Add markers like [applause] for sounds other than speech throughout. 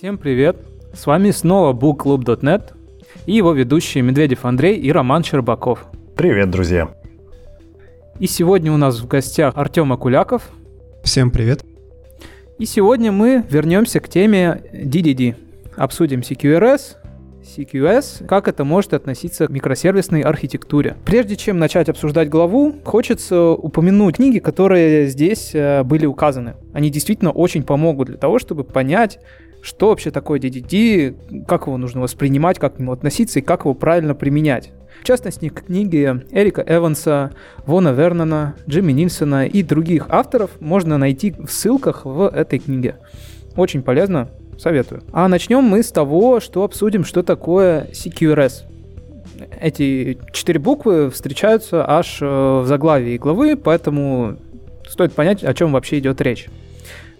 Всем привет! С вами снова bookclub.net и его ведущие Медведев Андрей и Роман Щербаков. Привет, друзья! И сегодня у нас в гостях Артем Акуляков. Всем привет! И сегодня мы вернемся к теме DDD. Обсудим CQRS, CQS, как это может относиться к микросервисной архитектуре. Прежде чем начать обсуждать главу, хочется упомянуть книги, которые здесь э, были указаны. Они действительно очень помогут для того, чтобы понять, что вообще такое DDD, как его нужно воспринимать, как к нему относиться и как его правильно применять. В частности, книги Эрика Эванса, Вона Вернона, Джимми Нильсона и других авторов можно найти в ссылках в этой книге. Очень полезно, советую. А начнем мы с того, что обсудим, что такое CQRS. Эти четыре буквы встречаются аж э, в заглавии главы, поэтому стоит понять, о чем вообще идет речь.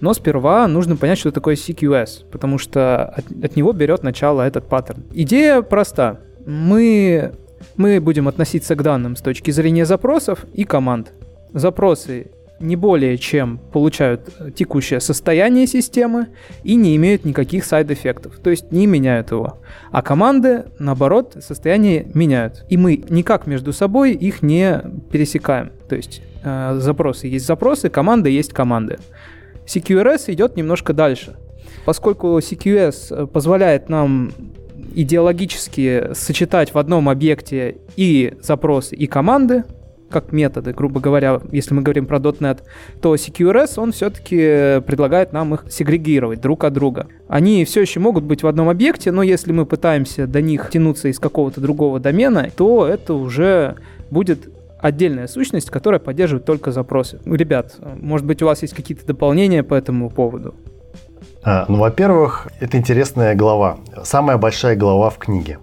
Но сперва нужно понять, что такое CQS, потому что от, от него берет начало этот паттерн. Идея проста. Мы, мы будем относиться к данным с точки зрения запросов и команд. Запросы не более чем получают текущее состояние системы и не имеют никаких сайд-эффектов, то есть не меняют его. А команды, наоборот, состояние меняют. И мы никак между собой их не пересекаем. То есть э, запросы есть запросы, команды есть команды. CQRS идет немножко дальше. Поскольку CQS позволяет нам идеологически сочетать в одном объекте и запросы, и команды, как методы, грубо говоря, если мы говорим про .NET, то CQRS, он все-таки предлагает нам их сегрегировать друг от друга. Они все еще могут быть в одном объекте, но если мы пытаемся до них тянуться из какого-то другого домена, то это уже будет отдельная сущность, которая поддерживает только запросы. Ребят, может быть, у вас есть какие-то дополнения по этому поводу? А, ну, во-первых, это интересная глава. Самая большая глава в книге.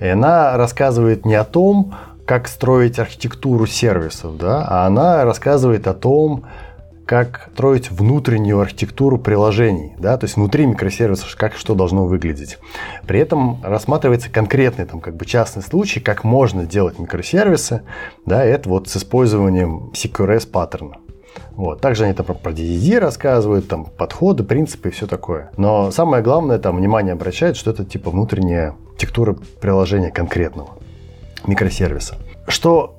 И она рассказывает не о том, как строить архитектуру сервисов, да, а она рассказывает о том, как строить внутреннюю архитектуру приложений, да, то есть внутри микросервисов, как что должно выглядеть. При этом рассматривается конкретный там как бы частный случай, как можно делать микросервисы, да, это вот с использованием CQRS паттерна. Вот. Также они там про DDD рассказывают, там подходы, принципы и все такое. Но самое главное, там внимание обращает, что это типа внутренняя архитектура приложения конкретного микросервиса. Что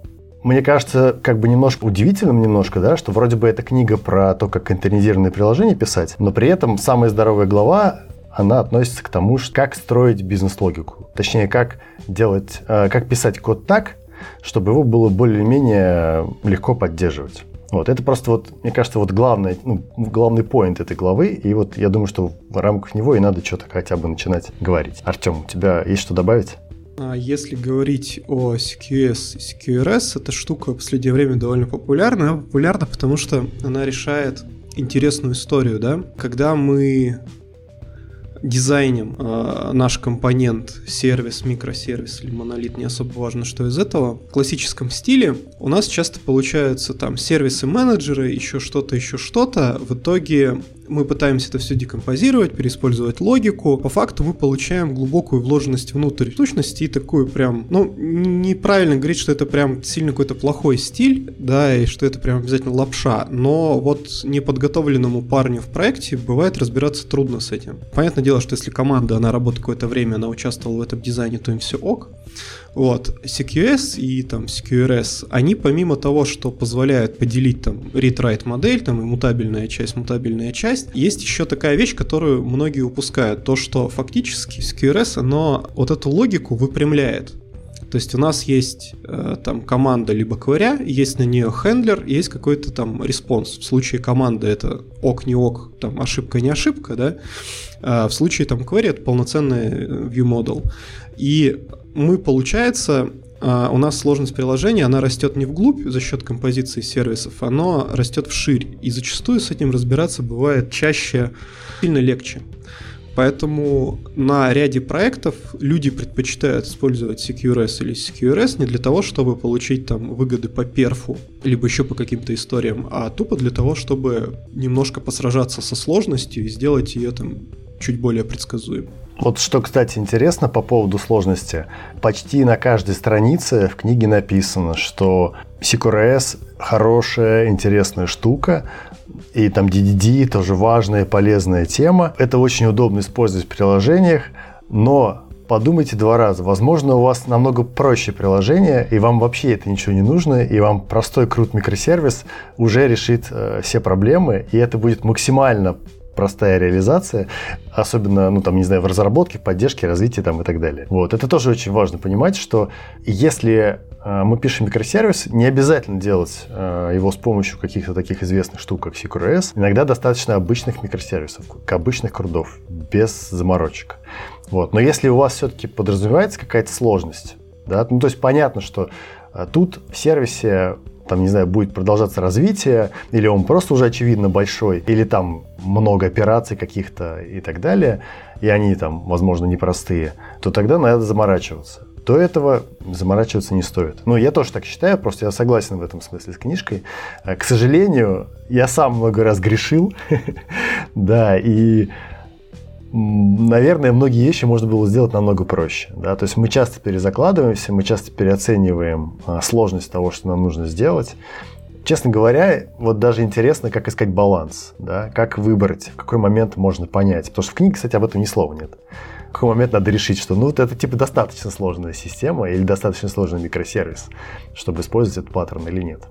мне кажется, как бы немножко удивительным немножко, да, что вроде бы эта книга про то, как контейнеризированные приложения писать, но при этом самая здоровая глава, она относится к тому, как строить бизнес-логику. Точнее, как делать, э, как писать код так, чтобы его было более-менее легко поддерживать. Вот, это просто вот, мне кажется, вот главный, ну, главный поинт этой главы, и вот я думаю, что в рамках него и надо что-то хотя бы начинать говорить. Артем, у тебя есть что добавить? А если говорить о CQS и CQRS, эта штука в последнее время довольно популярна. Она популярна, потому что она решает интересную историю, да? Когда мы дизайнем э, наш компонент, сервис, микросервис или монолит, не особо важно, что из этого. В классическом стиле у нас часто получаются там сервисы-менеджеры, еще что-то, еще что-то. В итоге мы пытаемся это все декомпозировать, переиспользовать логику. По факту мы получаем глубокую вложенность внутрь сущности и такую прям, ну, неправильно говорить, что это прям сильно какой-то плохой стиль, да, и что это прям обязательно лапша, но вот неподготовленному парню в проекте бывает разбираться трудно с этим. Понятное дело, что если команда, она работает какое-то время, она участвовала в этом дизайне, то им все ок. Вот, CQS и там CQRS, они помимо того, что позволяют поделить там read-write модель, там иммутабельная часть, мутабельная часть, есть еще такая вещь, которую многие упускают, то, что фактически CQRS, оно вот эту логику выпрямляет. То есть у нас есть э, там команда либо query, есть на нее handler, есть какой-то там response. В случае команды это ок, не ок, там ошибка, не ошибка, да. А в случае там query это полноценный э, view model. И мы, получается, а, у нас сложность приложения, она растет не вглубь за счет композиции сервисов, она растет вширь. И зачастую с этим разбираться бывает чаще сильно легче. Поэтому на ряде проектов люди предпочитают использовать CQRS или CQRS не для того, чтобы получить там выгоды по перфу, либо еще по каким-то историям, а тупо для того, чтобы немножко посражаться со сложностью и сделать ее там чуть более предсказуемой. Вот что, кстати, интересно по поводу сложности. Почти на каждой странице в книге написано, что CQRS хорошая, интересная штука, и там DDD тоже важная, полезная тема. Это очень удобно использовать в приложениях, но подумайте два раза. Возможно, у вас намного проще приложение, и вам вообще это ничего не нужно, и вам простой крут микросервис уже решит э, все проблемы, и это будет максимально простая реализация, особенно, ну, там, не знаю, в разработке, поддержке, развитии там и так далее. Вот, это тоже очень важно понимать, что если э, мы пишем микросервис, не обязательно делать э, его с помощью каких-то таких известных штук, как CQRS. Иногда достаточно обычных микросервисов, обычных крудов, без заморочек. Вот. Но если у вас все-таки подразумевается какая-то сложность, да, ну, то есть понятно, что э, тут в сервисе там, не знаю, будет продолжаться развитие, или он просто уже очевидно большой, или там много операций каких-то и так далее, и они там, возможно, непростые, то тогда надо заморачиваться. До этого заморачиваться не стоит. Ну, я тоже так считаю, просто я согласен в этом смысле с книжкой. Э, к сожалению, я сам много раз грешил, [laughs] да, и наверное, многие вещи можно было сделать намного проще. Да? То есть мы часто перезакладываемся, мы часто переоцениваем а, сложность того, что нам нужно сделать. Честно говоря, вот даже интересно, как искать баланс, да? как выбрать, в какой момент можно понять. Потому что в книге, кстати, об этом ни слова нет. В какой момент надо решить, что ну вот это типа достаточно сложная система или достаточно сложный микросервис, чтобы использовать этот паттерн или нет.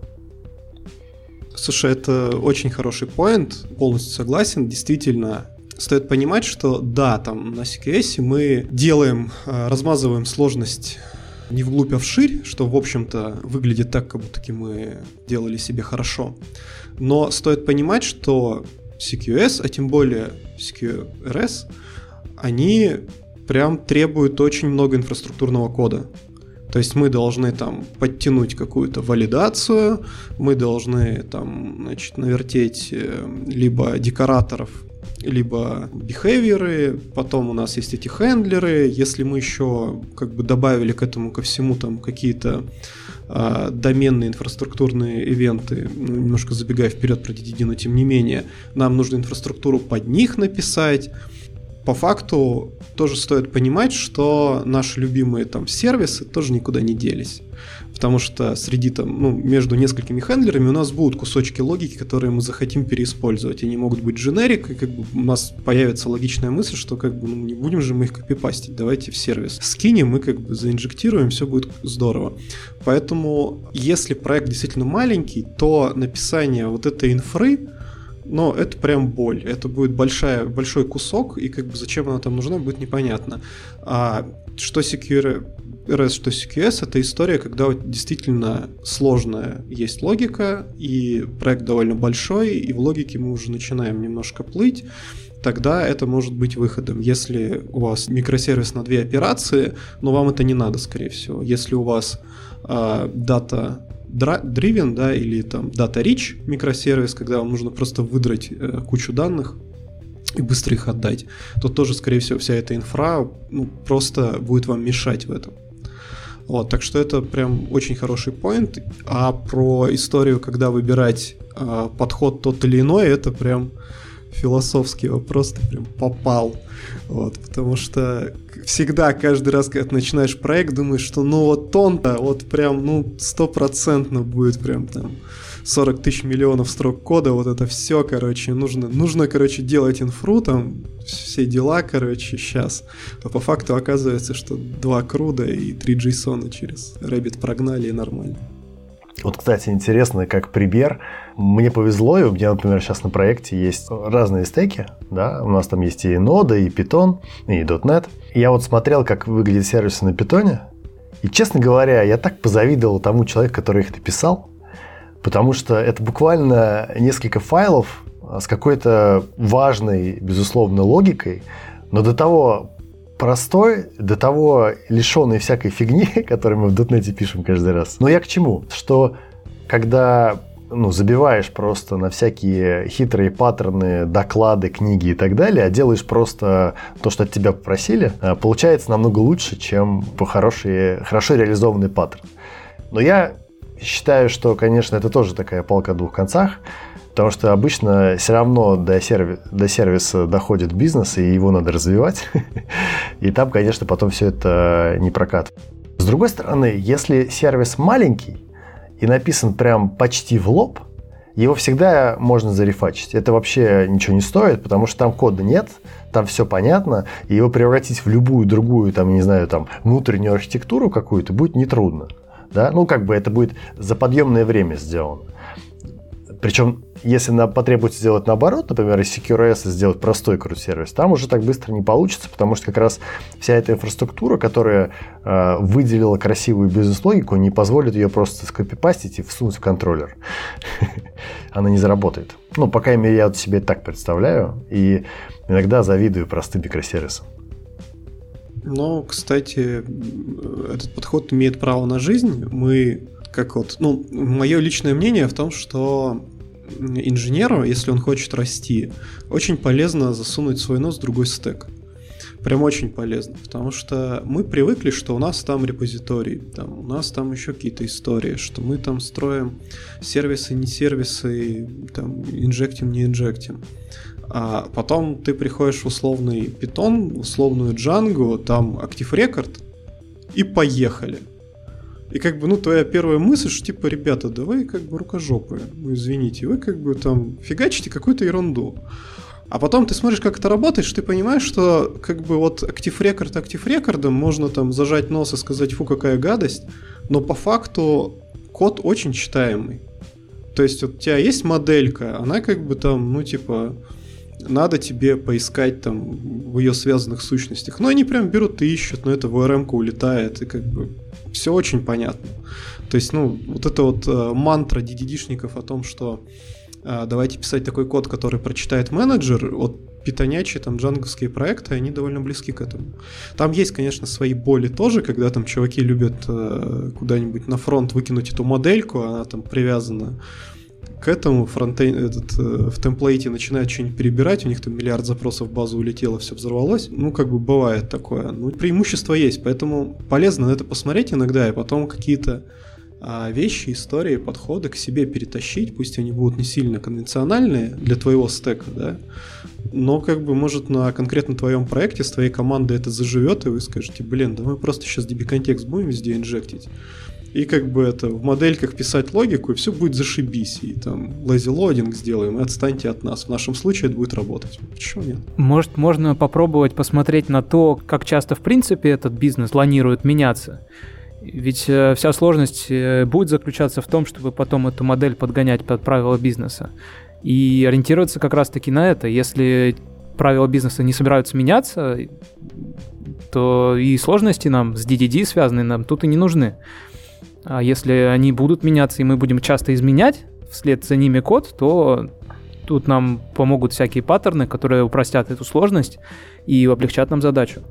Слушай, это очень хороший поинт, полностью согласен. Действительно, стоит понимать, что да, там на CQS мы делаем, э, размазываем сложность не вглубь, а вширь, что, в общем-то, выглядит так, как будто мы делали себе хорошо. Но стоит понимать, что CQS, а тем более CQRS, они прям требуют очень много инфраструктурного кода. То есть мы должны там подтянуть какую-то валидацию, мы должны там, значит, навертеть э, либо декораторов либо бихевиоры, потом у нас есть эти хендлеры, если мы еще как бы добавили к этому ко всему там какие-то э, доменные инфраструктурные ивенты, ну, немножко забегая вперед про DDD, но тем не менее, нам нужно инфраструктуру под них написать, по факту тоже стоит понимать, что наши любимые там сервисы тоже никуда не делись потому что среди там, ну, между несколькими хендлерами у нас будут кусочки логики, которые мы захотим переиспользовать. Они могут быть дженерик, и как бы у нас появится логичная мысль, что как бы ну, не будем же мы их копипастить, давайте в сервис. Скинем, мы как бы заинжектируем, все будет здорово. Поэтому, если проект действительно маленький, то написание вот этой инфры, но это прям боль. Это будет большая, большой кусок, и как бы зачем она там нужна, будет непонятно. А что Secure RS, что CQS — это история, когда действительно сложная есть логика, и проект довольно большой, и в логике мы уже начинаем немножко плыть, тогда это может быть выходом. Если у вас микросервис на две операции, но вам это не надо, скорее всего. Если у вас э, дата driven, да, или там data rich микросервис, когда вам нужно просто выдрать э, кучу данных, и быстро их отдать, то тоже, скорее всего, вся эта инфра ну, просто будет вам мешать в этом. Вот, так что это прям очень хороший поинт. А про историю, когда выбирать э, подход тот или иной, это прям философский вопрос, ты прям попал. Вот, потому что всегда, каждый раз, когда ты начинаешь проект, думаешь, что ну вот он-то вот прям, ну, стопроцентно будет прям там 40 тысяч миллионов строк кода, вот это все, короче, нужно, нужно, короче, делать инфру, там, все дела, короче, сейчас. А по факту оказывается, что два круда и три JSON через Rabbit прогнали и нормально. Вот, кстати, интересно, как пример. Мне повезло, и у меня, например, сейчас на проекте есть разные стеки, да, у нас там есть и Node, и Python, и .NET. Я вот смотрел, как выглядят сервисы на Python, и, честно говоря, я так позавидовал тому человеку, который их написал, потому что это буквально несколько файлов с какой-то важной, безусловно, логикой, но до того простой, до того лишенный всякой фигни, [laughs] которую мы в дотнете пишем каждый раз. Но я к чему? Что когда ну, забиваешь просто на всякие хитрые паттерны, доклады, книги и так далее, а делаешь просто то, что от тебя попросили, э, получается намного лучше, чем по хороший, хорошо реализованный паттерн. Но я считаю, что, конечно, это тоже такая палка о двух концах, потому что обычно все равно до, серви- до сервиса доходит бизнес, и его надо развивать. [laughs] И там, конечно, потом все это не прокатывает. С другой стороны, если сервис маленький и написан прям почти в лоб, его всегда можно зарефачить. Это вообще ничего не стоит, потому что там кода нет, там все понятно, и его превратить в любую другую, там, не знаю, там, внутреннюю архитектуру какую-то будет нетрудно. Да? Ну, как бы это будет за подъемное время сделано. Причем, если нам потребуется сделать наоборот, например, из CQRS сделать простой крут-сервис, там уже так быстро не получится, потому что как раз вся эта инфраструктура, которая э, выделила красивую бизнес-логику, не позволит ее просто скопипастить и всунуть в контроллер. [laughs] Она не заработает. Ну, по крайней мере, я себе так представляю, и иногда завидую простым микросервисам. Ну, кстати, этот подход имеет право на жизнь. Мы как вот, ну, мое личное мнение в том, что инженеру, если он хочет расти, очень полезно засунуть свой нос в другой стек. Прям очень полезно, потому что мы привыкли, что у нас там репозиторий, там, у нас там еще какие-то истории, что мы там строим сервисы, не сервисы, там, инжектим, не инжектим. А потом ты приходишь в условный питон, условную Django, там Active Record, и поехали. И как бы, ну, твоя первая мысль, что типа, ребята, давай как бы рукожопые, ну, извините, вы как бы там фигачите какую-то ерунду. А потом ты смотришь, как это работает, ты понимаешь, что как бы вот актив рекорд актив рекордом можно там зажать нос и сказать, фу, какая гадость, но по факту код очень читаемый. То есть вот у тебя есть моделька, она как бы там, ну типа, надо тебе поискать там в ее связанных сущностях. Ну, они прям берут и ищут, но это в ORM улетает, и как бы все очень понятно. То есть, ну, вот это вот э, мантра DDD-шников о том, что э, давайте писать такой код, который прочитает менеджер, вот питонячие там джанговские проекты, они довольно близки к этому. Там есть, конечно, свои боли тоже, когда там чуваки любят э, куда-нибудь на фронт выкинуть эту модельку, она там привязана к этому фронтейн, этот, э, в темплейте начинают что-нибудь перебирать, у них там миллиард запросов в базу улетело, все взорвалось. Ну, как бы бывает такое. Ну, преимущество есть, поэтому полезно на это посмотреть иногда, и потом какие-то а, вещи, истории, подходы к себе перетащить, пусть они будут не сильно конвенциональные для твоего стека, да, но как бы может на конкретно твоем проекте с твоей командой это заживет, и вы скажете, блин, да мы просто сейчас DB контекст будем везде инжектить и как бы это в модельках писать логику, и все будет зашибись. И там loading сделаем, и отстаньте от нас. В нашем случае это будет работать. Почему нет? Может, можно попробовать посмотреть на то, как часто в принципе этот бизнес планирует меняться. Ведь э, вся сложность э, будет заключаться в том, чтобы потом эту модель подгонять под правила бизнеса. И ориентироваться как раз-таки на это. Если правила бизнеса не собираются меняться, то и сложности нам с DDD связанные нам тут и не нужны. А если они будут меняться, и мы будем часто изменять вслед за ними код, то тут нам помогут всякие паттерны, которые упростят эту сложность и облегчат нам задачу.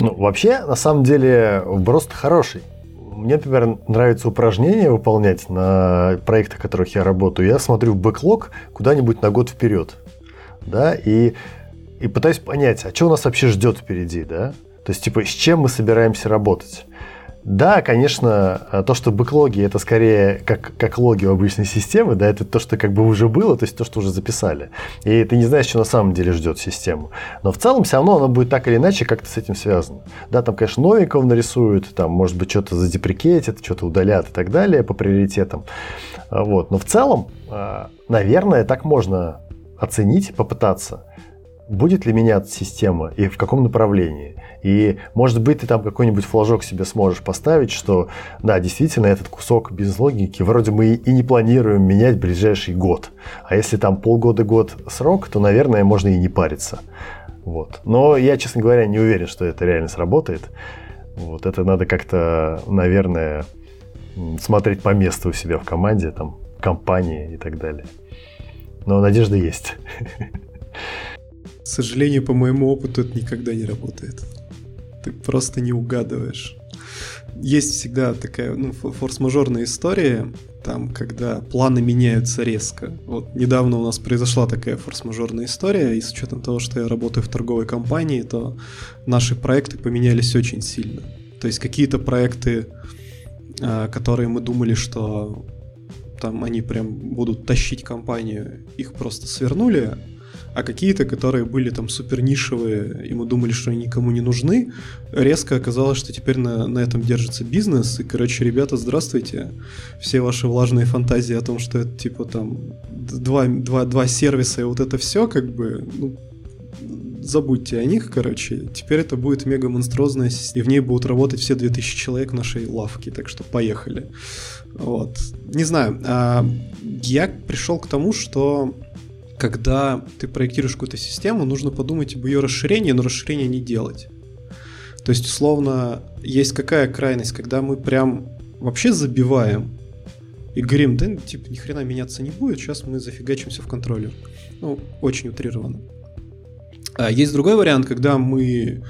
Ну, вообще, на самом деле, вброс хороший. Мне, например, нравится упражнения выполнять на проектах, в которых я работаю. Я смотрю в бэклог куда-нибудь на год вперед. Да, и, и пытаюсь понять, а что у нас вообще ждет впереди, да? То есть, типа, с чем мы собираемся работать? Да, конечно, э, то, что бэклоги, это скорее как, как логи у обычной системы, да, это то, что как бы уже было, то есть то, что уже записали. И ты не знаешь, что на самом деле ждет систему. Но в целом все равно оно будет так или иначе как-то с этим связано. Да, там, конечно, новенького нарисуют, там, может быть, что-то задеприкетят, что-то удалят и так далее по приоритетам. А, вот. Но в целом, э, наверное, так можно оценить, попытаться, будет ли меняться система и в каком направлении. И, может быть, ты там какой-нибудь флажок себе сможешь поставить, что, да, действительно, этот кусок бизнес-логики вроде мы и не планируем менять в ближайший год. А если там полгода-год срок, то, наверное, можно и не париться. Вот. Но я, честно говоря, не уверен, что это реально сработает. Вот это надо как-то, наверное, смотреть по месту у себя в команде, там, компании и так далее. Но надежда есть. [laughs] К сожалению, по моему опыту это никогда не работает ты просто не угадываешь. Есть всегда такая ну, форс-мажорная история, там, когда планы меняются резко. Вот недавно у нас произошла такая форс-мажорная история, и с учетом того, что я работаю в торговой компании, то наши проекты поменялись очень сильно. То есть какие-то проекты, а, которые мы думали, что там они прям будут тащить компанию, их просто свернули, а какие-то, которые были там супер нишевые, и мы думали, что они никому не нужны, резко оказалось, что теперь на, на этом держится бизнес, и, короче, ребята, здравствуйте, все ваши влажные фантазии о том, что это, типа, там, два, два, два сервиса и вот это все, как бы, ну, забудьте о них, короче. Теперь это будет мега монструозная система, и в ней будут работать все 2000 человек нашей лавки, так что поехали. Вот. Не знаю, а я пришел к тому, что когда ты проектируешь какую-то систему, нужно подумать об ее расширении, но расширение не делать. То есть, условно, есть какая крайность, когда мы прям вообще забиваем и говорим, да, типа, ни хрена меняться не будет, сейчас мы зафигачимся в контроле. Ну, очень утрированно. А есть другой вариант, когда мы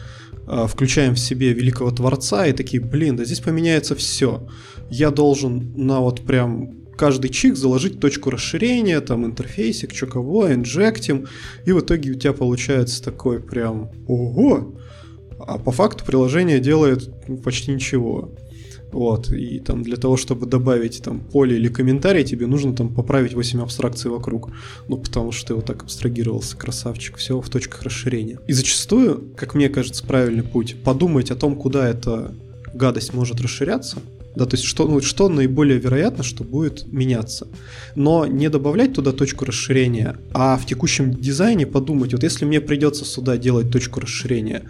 а, включаем в себе великого творца и такие, блин, да здесь поменяется все. Я должен на вот прям каждый чик заложить точку расширения, там интерфейсик, что кого, инжектим, и в итоге у тебя получается такой прям ого, а по факту приложение делает ну, почти ничего. Вот, и там для того, чтобы добавить там поле или комментарий, тебе нужно там поправить 8 абстракций вокруг. Ну, потому что ты вот так абстрагировался, красавчик, все в точках расширения. И зачастую, как мне кажется, правильный путь, подумать о том, куда эта гадость может расширяться, да, то есть что, ну, что наиболее вероятно, что будет меняться. Но не добавлять туда точку расширения, а в текущем дизайне подумать, вот если мне придется сюда делать точку расширения,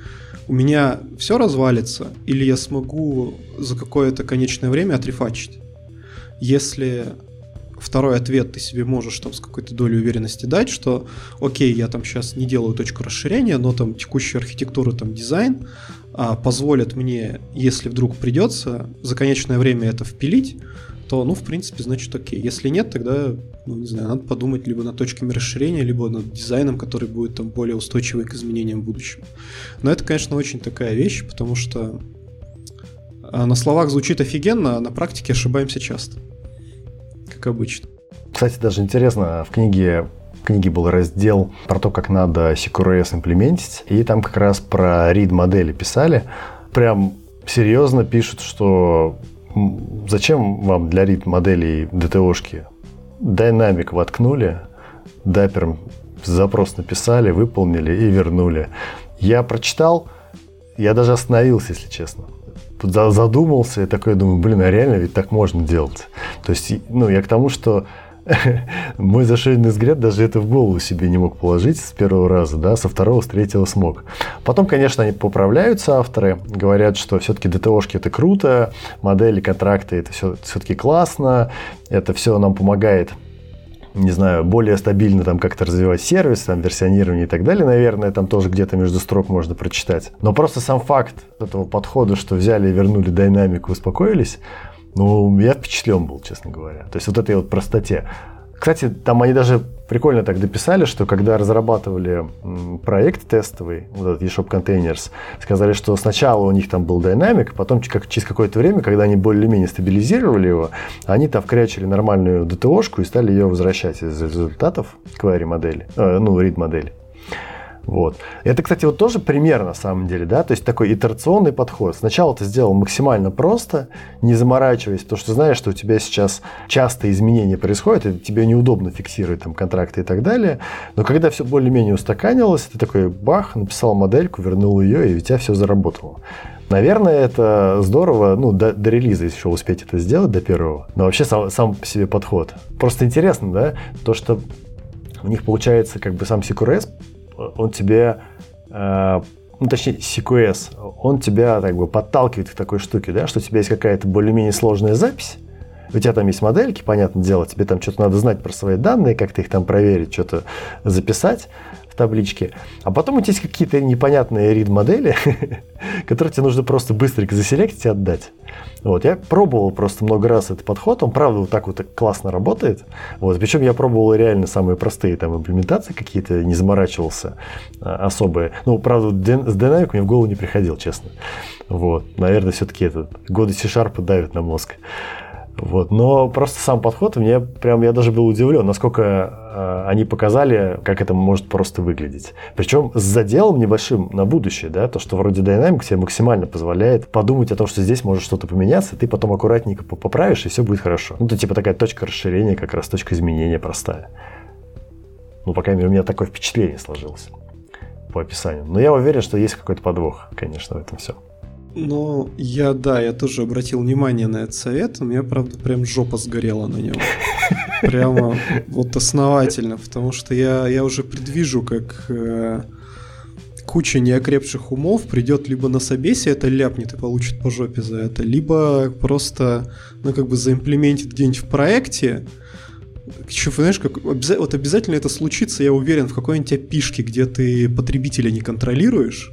у меня все развалится, или я смогу за какое-то конечное время отрефачить. Если второй ответ ты себе можешь там с какой-то долей уверенности дать, что окей, я там сейчас не делаю точку расширения, но там текущая архитектура, там дизайн позволят мне, если вдруг придется за конечное время это впилить, то, ну, в принципе, значит, окей. Если нет, тогда, ну, не знаю, надо подумать либо над точками расширения, либо над дизайном, который будет там более устойчивый к изменениям в будущем. Но это, конечно, очень такая вещь, потому что а, на словах звучит офигенно, а на практике ошибаемся часто как обычно. Кстати, даже интересно, в книге книге был раздел про то, как надо CQRS имплементить, и там как раз про read модели писали. Прям серьезно пишут, что зачем вам для read моделей DTO-шки? Динамик воткнули, дапером запрос написали, выполнили и вернули. Я прочитал, я даже остановился, если честно задумался и такой думаю, блин, а реально ведь так можно делать. То есть, ну, я к тому, что [laughs] мой зашоренный взгляд даже это в голову себе не мог положить с первого раза, да, со второго, с третьего смог. Потом, конечно, они поправляются, авторы, говорят, что все-таки ДТОшки это круто, модели, контракты это все, все-таки классно, это все нам помогает не знаю, более стабильно там как-то развивать сервис, там версионирование и так далее, наверное, там тоже где-то между строк можно прочитать. Но просто сам факт этого подхода, что взяли и вернули динамику, успокоились, ну, я впечатлен был, честно говоря. То есть вот этой вот простоте. Кстати, там они даже прикольно так дописали, что когда разрабатывали проект тестовый, вот этот eShop Containers, сказали, что сначала у них там был Dynamic, потом как, через какое-то время, когда они более-менее стабилизировали его, они там вкрячили нормальную DTO-шку и стали ее возвращать из результатов query модели, э, ну, read модели. Вот. Это, кстати, вот тоже пример на самом деле, да, то есть такой итерационный подход. Сначала ты сделал максимально просто, не заморачиваясь, потому что знаешь, что у тебя сейчас часто изменения происходят, и тебе неудобно фиксировать там контракты и так далее. Но когда все более-менее устаканилось, ты такой бах, написал модельку, вернул ее, и у тебя все заработало. Наверное, это здорово, ну, до, до релиза еще успеть это сделать, до первого. Но вообще сам, сам по себе подход. Просто интересно, да, то, что у них получается как бы сам CQRS он тебе, э, ну, точнее, CQS, он тебя так бы подталкивает к такой штуке, да, что у тебя есть какая-то более-менее сложная запись, у тебя там есть модельки, понятное дело, тебе там что-то надо знать про свои данные, как-то их там проверить, что-то записать в табличке. А потом у тебя есть какие-то непонятные read-модели, [laughs] которые тебе нужно просто быстренько заселектить и отдать. Вот, я пробовал просто много раз этот подход, он правда вот так вот классно работает. Вот, причем я пробовал реально самые простые там имплементации какие-то, не заморачивался а, особые. Ну, правда, с Dynamic мне в голову не приходил, честно. Вот, наверное, все-таки этот годы C-Sharp давят на мозг. Вот. Но просто сам подход, мне прям, я даже был удивлен, насколько э, они показали, как это может просто выглядеть. Причем с заделом небольшим на будущее, да, то, что вроде Dynamics тебе максимально позволяет подумать о том, что здесь может что-то поменяться, ты потом аккуратненько поправишь, и все будет хорошо. Ну, это типа такая точка расширения, как раз точка изменения простая. Ну, по крайней мере, у меня такое впечатление сложилось по описанию. Но я уверен, что есть какой-то подвох, конечно, в этом все. Ну, я, да, я тоже обратил внимание на этот совет. У меня, правда, прям жопа сгорела на нем. Прямо вот основательно, потому что я, я уже предвижу, как э, куча неокрепших умов придет либо на собесе это ляпнет и получит по жопе за это, либо просто, ну, как бы заимплементит где-нибудь в проекте, еще, знаешь, как, вот обязательно это случится, я уверен, в какой-нибудь опишке, где ты потребителя не контролируешь,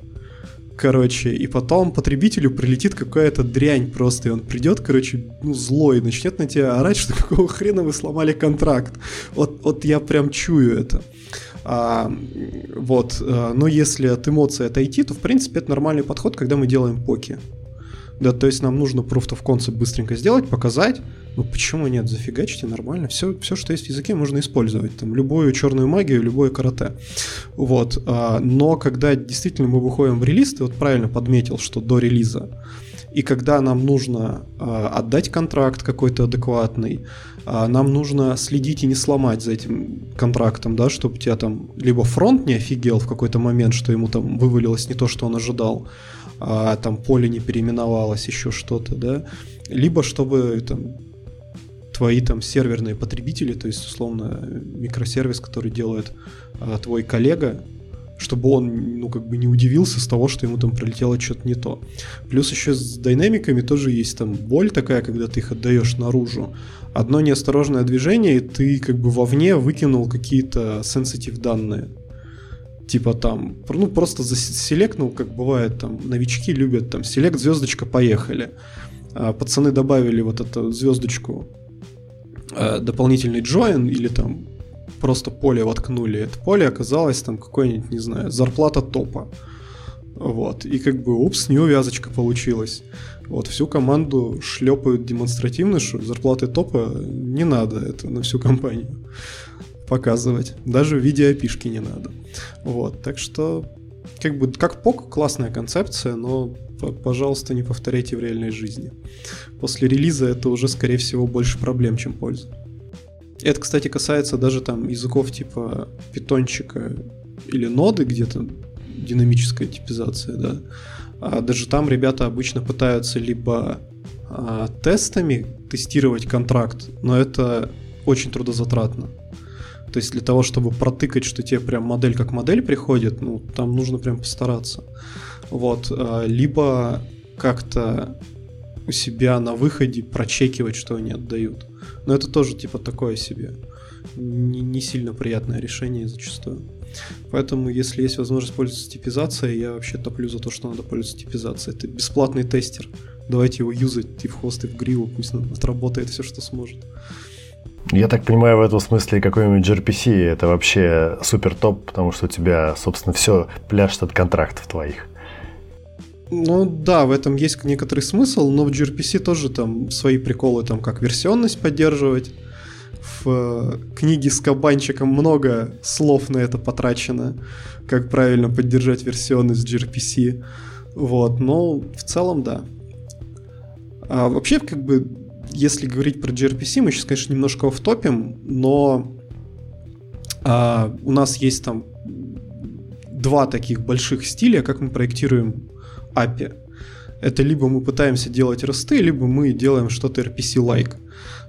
короче, и потом потребителю прилетит какая-то дрянь просто, и он придет, короче, ну, злой, начнет на тебя орать, что какого хрена вы сломали контракт. Вот, вот я прям чую это. А, вот, а, но если от эмоций отойти, то, в принципе, это нормальный подход, когда мы делаем поки. Да, то есть нам нужно proof of concept быстренько сделать, показать. Ну почему нет, зафигачите, нормально. Все, все, что есть в языке, можно использовать. Там любую черную магию, любое карате. Вот. А, но когда действительно мы выходим в релиз, ты вот правильно подметил, что до релиза. И когда нам нужно а, отдать контракт какой-то адекватный, а, нам нужно следить и не сломать за этим контрактом, да, чтобы тебя там либо фронт не офигел в какой-то момент, что ему там вывалилось не то, что он ожидал, а там поле не переименовалось, еще что-то, да, либо чтобы там твои там серверные потребители, то есть условно микросервис, который делает а, твой коллега, чтобы он, ну, как бы не удивился с того, что ему там прилетело что-то не то. Плюс еще с динамиками тоже есть там боль такая, когда ты их отдаешь наружу. Одно неосторожное движение, и ты как бы вовне выкинул какие-то sensitive данные типа там, ну просто заселекнул, как бывает там, новички любят там, селект, звездочка, поехали. А пацаны добавили вот эту звездочку, дополнительный join или там просто поле воткнули. Это поле оказалось там какой-нибудь, не знаю, зарплата топа. Вот, и как бы, упс, неувязочка получилась. Вот, всю команду шлепают демонстративно, что зарплаты топа не надо, это на всю компанию показывать. Даже в виде опишки не надо. Вот, так что как бы как ПОК классная концепция, но пожалуйста, не повторяйте в реальной жизни. После релиза это уже, скорее всего, больше проблем, чем пользы. Это, кстати, касается даже там языков типа питончика или ноды, где-то динамическая типизация, да. А даже там ребята обычно пытаются либо а, тестами тестировать контракт, но это очень трудозатратно. То есть для того, чтобы протыкать, что тебе прям модель как модель приходит, ну, там нужно прям постараться. Вот. А, либо как-то у себя на выходе прочекивать, что они отдают. Но это тоже типа такое себе. Не, не сильно приятное решение зачастую. Поэтому, если есть возможность пользоваться типизацией, я вообще топлю за то, что надо пользоваться типизацией. Это бесплатный тестер. Давайте его юзать и в хвост, и в гриву, пусть отработает все, что сможет. Я так понимаю, в этом смысле какой-нибудь gRPC это вообще супер топ, потому что у тебя, собственно, все пляж от контрактов твоих. Ну да, в этом есть некоторый смысл, но в gRPC тоже там свои приколы, там как версионность поддерживать. В э, книге с кабанчиком много слов на это потрачено, как правильно поддержать версионность gRPC. Вот, но в целом да. А вообще, как бы, если говорить про gRPC, мы сейчас, конечно, немножко офтопим, но а, у нас есть там два таких больших стиля, как мы проектируем API. Это либо мы пытаемся делать росты, либо мы делаем что-то RPC-like.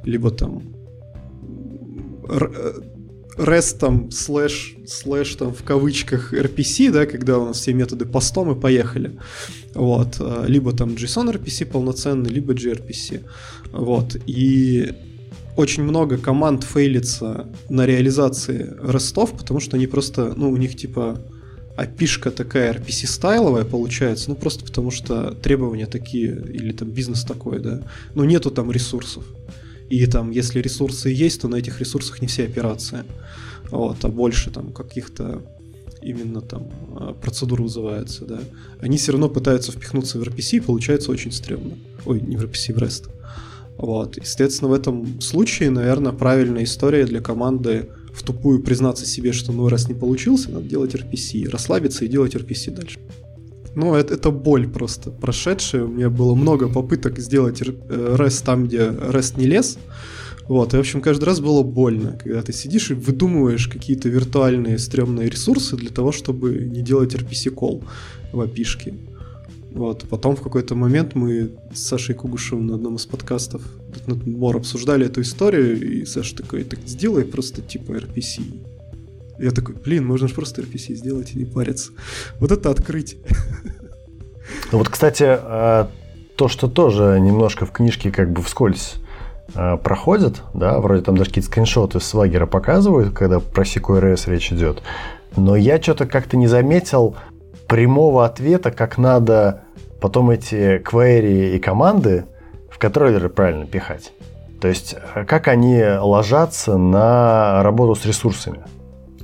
Либо там REST там слэш, слэш там в кавычках RPC, да, когда у нас все методы постом и поехали. Вот. Либо там JSON RPC полноценный, либо gRPC. Вот. И очень много команд фейлится на реализации рестов, потому что они просто, ну, у них типа опишка такая RPC-стайловая получается, ну, просто потому что требования такие, или там бизнес такой, да, но нету там ресурсов. И там, если ресурсы есть, то на этих ресурсах не все операции. Вот, а больше там каких-то именно там а, процедур вызывается, да. Они все равно пытаются впихнуться в RPC, и получается очень стрёмно. Ой, не в RPC, в REST. Вот. Естественно, в этом случае, наверное, правильная история для команды в тупую признаться себе, что ну раз не получился, надо делать RPC, расслабиться и делать RPC дальше. Ну, это, это боль просто прошедшая. У меня было много попыток сделать REST там, где REST не лез. Вот, и, в общем, каждый раз было больно, когда ты сидишь и выдумываешь какие-то виртуальные стрёмные ресурсы для того, чтобы не делать RPC-колл в опишке. Вот, потом в какой-то момент мы с Сашей Кугушевым на одном из подкастов Мор обсуждали эту историю, и Саша такой, так сделай просто типа RPC. Я такой, блин, можно же просто RPC сделать и не париться. Вот это открытие. Ну вот, кстати, э, то, что тоже немножко в книжке как бы вскользь э, проходит, да, вроде там даже какие-то скриншоты с лагера показывают, когда про CQRS речь идет, но я что-то как-то не заметил прямого ответа, как надо потом эти query и команды в контроллеры правильно пихать. То есть, э, как они ложатся на работу с ресурсами,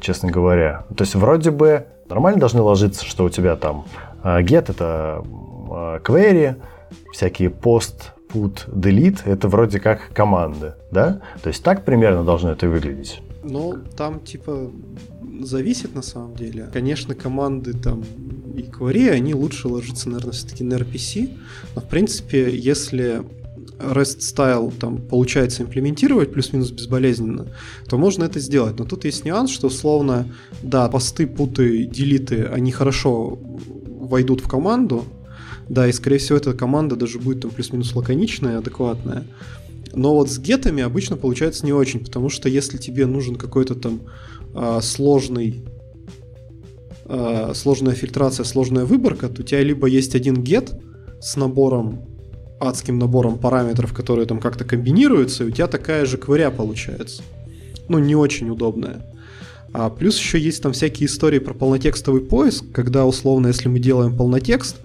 честно говоря. То есть, вроде бы нормально должны ложиться, что у тебя там get это query, всякие post, put, delete, это вроде как команды, да? То есть так примерно должно это выглядеть. Ну, там типа зависит на самом деле. Конечно, команды там и query, они лучше ложатся, наверное, все-таки на RPC. Но, в принципе, если REST style там получается имплементировать плюс-минус безболезненно, то можно это сделать. Но тут есть нюанс, что условно, да, посты, путы, делиты, они хорошо войдут в команду, да, и скорее всего эта команда даже будет там плюс-минус лаконичная, адекватная. Но вот с гетами обычно получается не очень, потому что если тебе нужен какой-то там э, сложный э, сложная фильтрация, сложная выборка, то у тебя либо есть один get с набором адским набором параметров, которые там как-то комбинируются, и у тебя такая же кваря получается. Ну, не очень удобная. А плюс еще есть там всякие истории про полнотекстовый поиск, когда условно, если мы делаем полнотекст,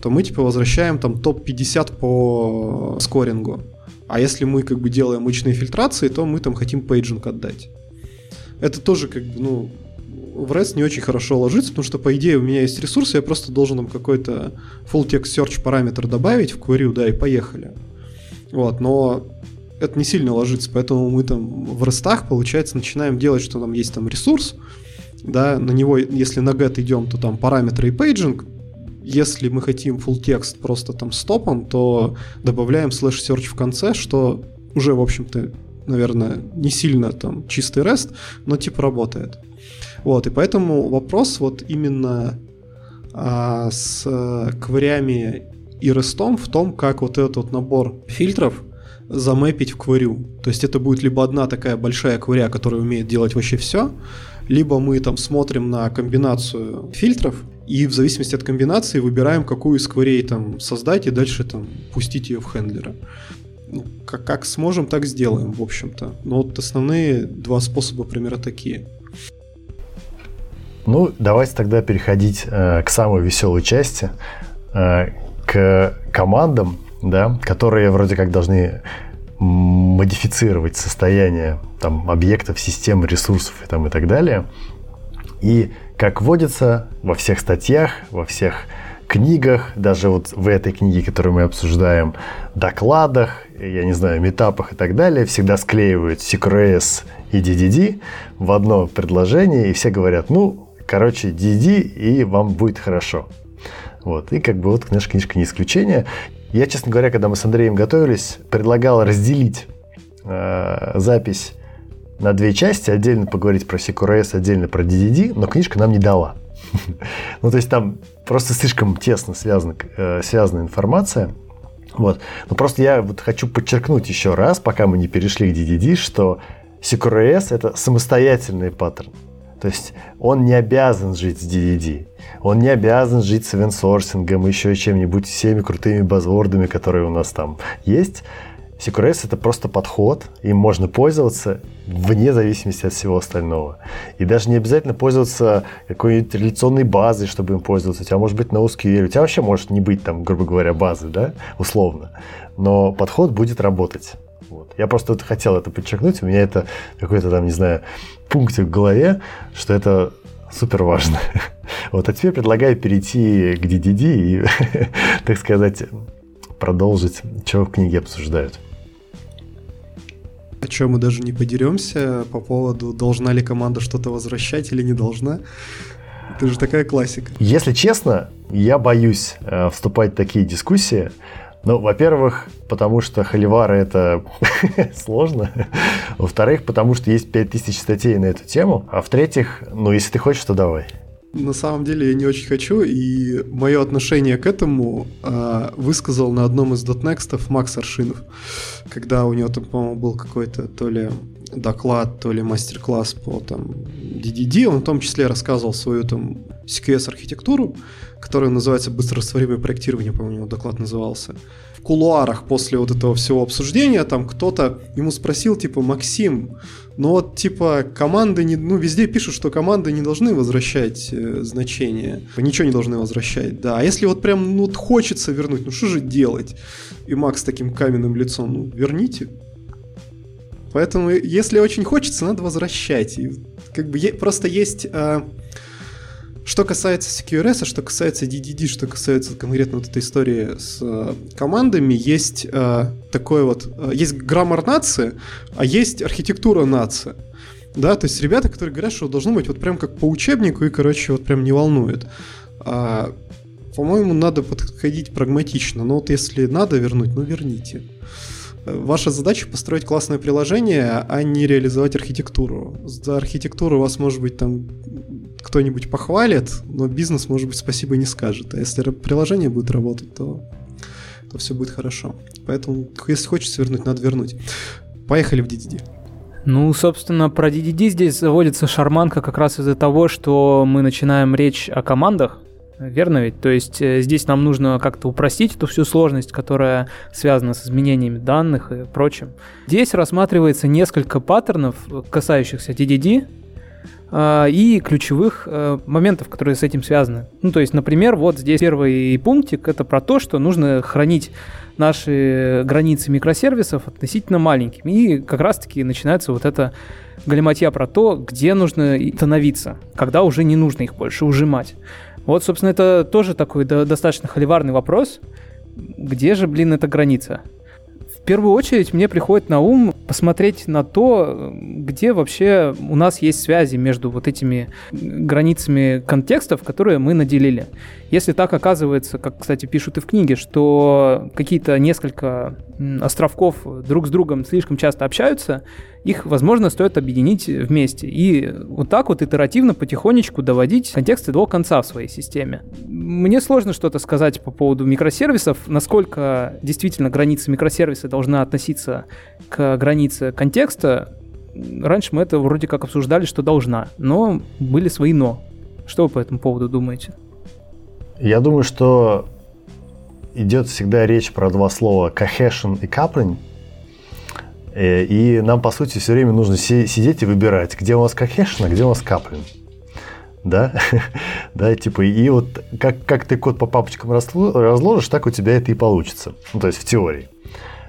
то мы типа возвращаем там топ-50 по скорингу. А если мы как бы делаем мощные фильтрации, то мы там хотим paging отдать. Это тоже как бы, ну, в REST не очень хорошо ложится, потому что, по идее, у меня есть ресурсы, я просто должен там какой-то full text search параметр добавить в query, да, и поехали. Вот, но это не сильно ложится, поэтому мы там в рестах, получается, начинаем делать, что там есть там ресурс, да, на него, если на get идем, то там параметры и paging, если мы хотим full text просто там с топом, то добавляем slash search в конце, что уже, в общем-то, наверное, не сильно там чистый REST, но типа работает. Вот, и поэтому вопрос вот именно а, с а, кварями и рестом в том, как вот этот вот набор фильтров замэпить в кварю. То есть это будет либо одна такая большая кваря, которая умеет делать вообще все, либо мы там смотрим на комбинацию фильтров, и в зависимости от комбинации выбираем, какую из кварей там создать и дальше там пустить ее в хендлера. Ну, как, как сможем, так сделаем, в общем-то. Но вот основные два способа примерно такие. Ну, давайте тогда переходить э, к самой веселой части, э, к командам, да, которые вроде как должны модифицировать состояние там, объектов, систем, ресурсов и, там, и так далее. И как водится во всех статьях, во всех книгах, даже вот в этой книге, которую мы обсуждаем, докладах, я не знаю, метапах и так далее, всегда склеивают CQRS и DDD в одно предложение, и все говорят, ну, короче, DDD, и вам будет хорошо. Вот, и как бы вот наша книжка не исключение. Я, честно говоря, когда мы с Андреем готовились, предлагал разделить э, запись на две части, отдельно поговорить про CQRS, отдельно про DDD, но книжка нам не дала. [laughs] ну, то есть там просто слишком тесно связана, э, связана информация. Вот. Но просто я вот хочу подчеркнуть еще раз, пока мы не перешли к DDD, что CQRS это самостоятельный паттерн. То есть он не обязан жить с DDD. Он не обязан жить с event еще чем-нибудь, всеми крутыми базвордами, которые у нас там есть. CQRS это просто подход, им можно пользоваться вне зависимости от всего остального. И даже не обязательно пользоваться какой-нибудь реляционной базой, чтобы им пользоваться. У тебя может быть NoSQL, у тебя вообще может не быть там, грубо говоря, базы, да, условно. Но подход будет работать. Вот. Я просто хотел это подчеркнуть, у меня это какой-то там, не знаю, пунктик в голове, что это супер важно. [laughs] Вот, а теперь предлагаю перейти к DDD и, [laughs] так сказать, продолжить, что в книге обсуждают о чем мы даже не подеремся по поводу, должна ли команда что-то возвращать или не должна. Это же такая классика. Если честно, я боюсь э, вступать в такие дискуссии, Ну, во-первых, потому что холивары это [laughs] сложно. Во-вторых, потому что есть 5000 статей на эту тему. А в-третьих, ну, если ты хочешь, то давай. На самом деле я не очень хочу, и мое отношение к этому э, высказал на одном из дотнекстов Макс Аршинов, когда у него там, по-моему, был какой-то то ли доклад, то ли мастер-класс по там DDD, он в том числе рассказывал свою там CQS-архитектуру, которая называется быстрорастворимое проектирование, по-моему, доклад назывался. В кулуарах после вот этого всего обсуждения там кто-то ему спросил, типа, Максим, ну вот, типа, команды, не, ну, везде пишут, что команды не должны возвращать э, значения, ничего не должны возвращать, да, а если вот прям, ну, вот хочется вернуть, ну, что же делать? И Макс таким каменным лицом, ну, верните, Поэтому, если очень хочется, надо возвращать. И как бы просто есть... А, что касается CQRS, а что касается DDD, что касается конкретно вот этой истории с а, командами, есть а, такой вот... А, есть граммар нации, а есть архитектура нации. Да, то есть ребята, которые говорят, что должно быть вот прям как по учебнику и, короче, вот прям не волнует. А, по-моему, надо подходить прагматично. Но вот если надо вернуть, ну верните. Ваша задача построить классное приложение, а не реализовать архитектуру. За архитектуру вас, может быть, там кто-нибудь похвалит, но бизнес, может быть, спасибо не скажет. А если приложение будет работать, то, то все будет хорошо. Поэтому, если хочется вернуть, надо вернуть. Поехали в DDD. Ну, собственно, про DDD здесь заводится шарманка как раз из-за того, что мы начинаем речь о командах, Верно ведь? То есть э, здесь нам нужно как-то упростить эту всю сложность, которая связана с изменениями данных и прочим. Здесь рассматривается несколько паттернов, касающихся DDD, э, и ключевых э, моментов, которые с этим связаны. Ну, то есть, например, вот здесь первый пунктик, это про то, что нужно хранить наши границы микросервисов относительно маленькими. И как раз-таки начинается вот это галиматья про то, где нужно становиться, когда уже не нужно их больше ужимать. Вот, собственно, это тоже такой достаточно холиварный вопрос. Где же, блин, эта граница? В первую очередь мне приходит на ум посмотреть на то, где вообще у нас есть связи между вот этими границами контекстов, которые мы наделили. Если так оказывается, как, кстати, пишут и в книге, что какие-то несколько островков друг с другом слишком часто общаются, их, возможно, стоит объединить вместе. И вот так вот итеративно, потихонечку доводить контексты до конца в своей системе. Мне сложно что-то сказать по поводу микросервисов, насколько действительно граница микросервиса должна относиться к границе контекста. Раньше мы это вроде как обсуждали, что должна, но были свои «но». Что вы по этому поводу думаете? Я думаю, что идет всегда речь про два слова cohesion и coupling. Э, и нам, по сути, все время нужно сидеть и выбирать, где у нас cohesion, а где у нас coupling. Да? [laughs] да, типа, и вот как, как ты код по папочкам разложишь, так у тебя это и получится. Ну, то есть в теории.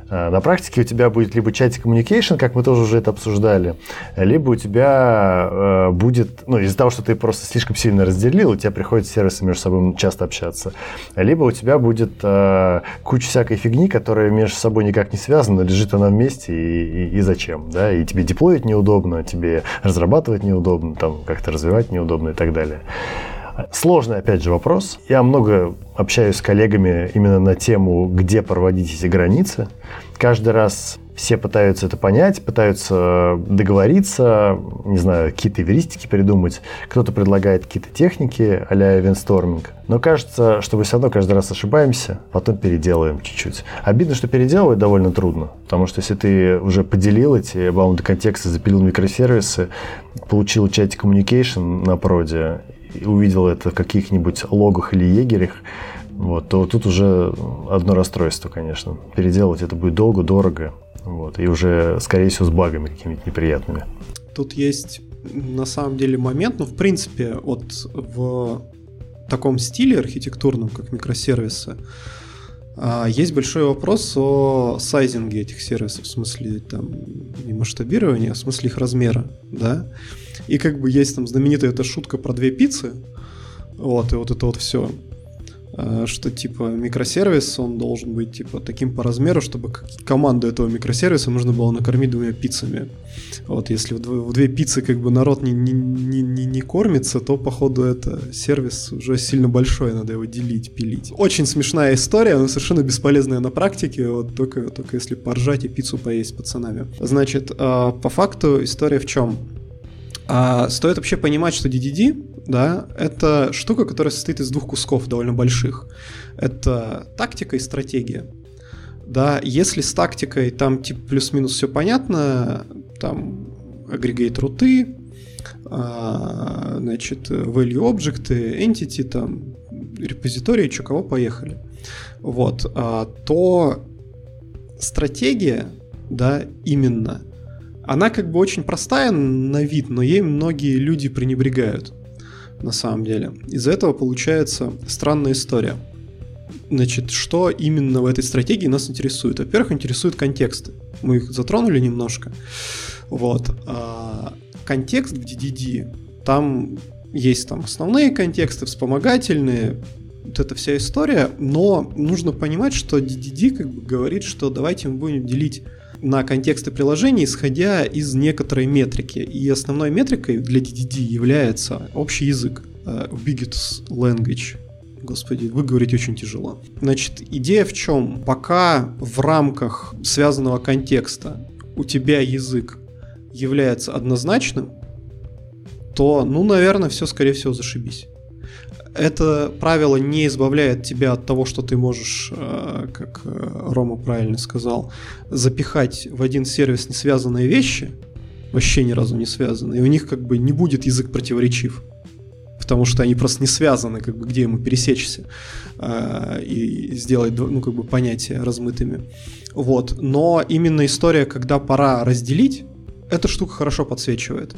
Э, на практике у тебя будет либо чатик communication, как мы тоже уже это обсуждали, либо у тебя э, будет, ну, из-за того, что ты просто слишком сильно разделил, у тебя приходится сервисы между собой часто общаться, либо у тебя будет э, куча всякой фигни, которая между собой никак не связана, лежит она вместе, и, и, и зачем, да, и тебе деплоить неудобно, тебе разрабатывать неудобно, там, как-то развивать неудобно и так далее. Сложный, опять же, вопрос. Я много общаюсь с коллегами именно на тему, где проводить эти границы. Каждый раз все пытаются это понять, пытаются договориться, не знаю, какие-то эвристики придумать. Кто-то предлагает какие-то техники а-ля эвенсторминг. Но кажется, что мы все равно каждый раз ошибаемся, потом переделаем чуть-чуть. Обидно, что переделывать довольно трудно, потому что если ты уже поделил эти баунды контексты, запилил микросервисы, получил чатик communication на проде увидел это в каких-нибудь логах или егерях, вот, то тут уже одно расстройство, конечно. Переделать это будет долго, дорого, вот, и уже, скорее всего, с багами какими-то неприятными. Тут есть на самом деле момент, ну, в принципе вот в таком стиле архитектурном, как микросервисы, а, есть большой вопрос о сайзинге этих сервисов, в смысле там не масштабирования, а в смысле их размера, да. И как бы есть там знаменитая эта шутка про две пиццы, вот, и вот это вот все. э, что типа микросервис, он должен быть типа таким по размеру, чтобы команду этого микросервиса можно было накормить двумя пиццами. Вот если в, в две пиццы как бы народ не, не, не, не, кормится, то походу это сервис уже сильно большой, надо его делить, пилить. Очень смешная история, но совершенно бесполезная на практике, вот только, только если поржать и пиццу поесть пацанами. Значит, э, по факту история в чем? А, стоит вообще понимать, что DDD, да, это штука, которая состоит из двух кусков довольно больших. Это тактика и стратегия. Да, если с тактикой там типа плюс-минус все понятно, там агрегейт руты, а, значит, value объекты, entity, там, репозитории, что кого поехали. Вот, а, то стратегия, да, именно – она как бы очень простая на вид, но ей многие люди пренебрегают на самом деле. Из-за этого получается странная история. Значит, что именно в этой стратегии нас интересует? Во-первых, интересуют контексты. Мы их затронули немножко. Вот. А контекст в DDD, там есть там основные контексты, вспомогательные, вот эта вся история, но нужно понимать, что DDD как бы говорит, что давайте мы будем делить на контексты приложений, исходя из некоторой метрики. И основной метрикой для DDD является общий язык, Ubiquitous Language. Господи, выговорить очень тяжело. Значит, идея в чем? Пока в рамках связанного контекста у тебя язык является однозначным, то, ну, наверное, все, скорее всего, зашибись это правило не избавляет тебя от того, что ты можешь, э, как э, Рома правильно сказал, запихать в один сервис не связанные вещи, вообще ни разу не связанные, и у них как бы не будет язык противоречив потому что они просто не связаны, как бы где ему пересечься э, и сделать, ну, как бы понятия размытыми. Вот. Но именно история, когда пора разделить, эта штука хорошо подсвечивает.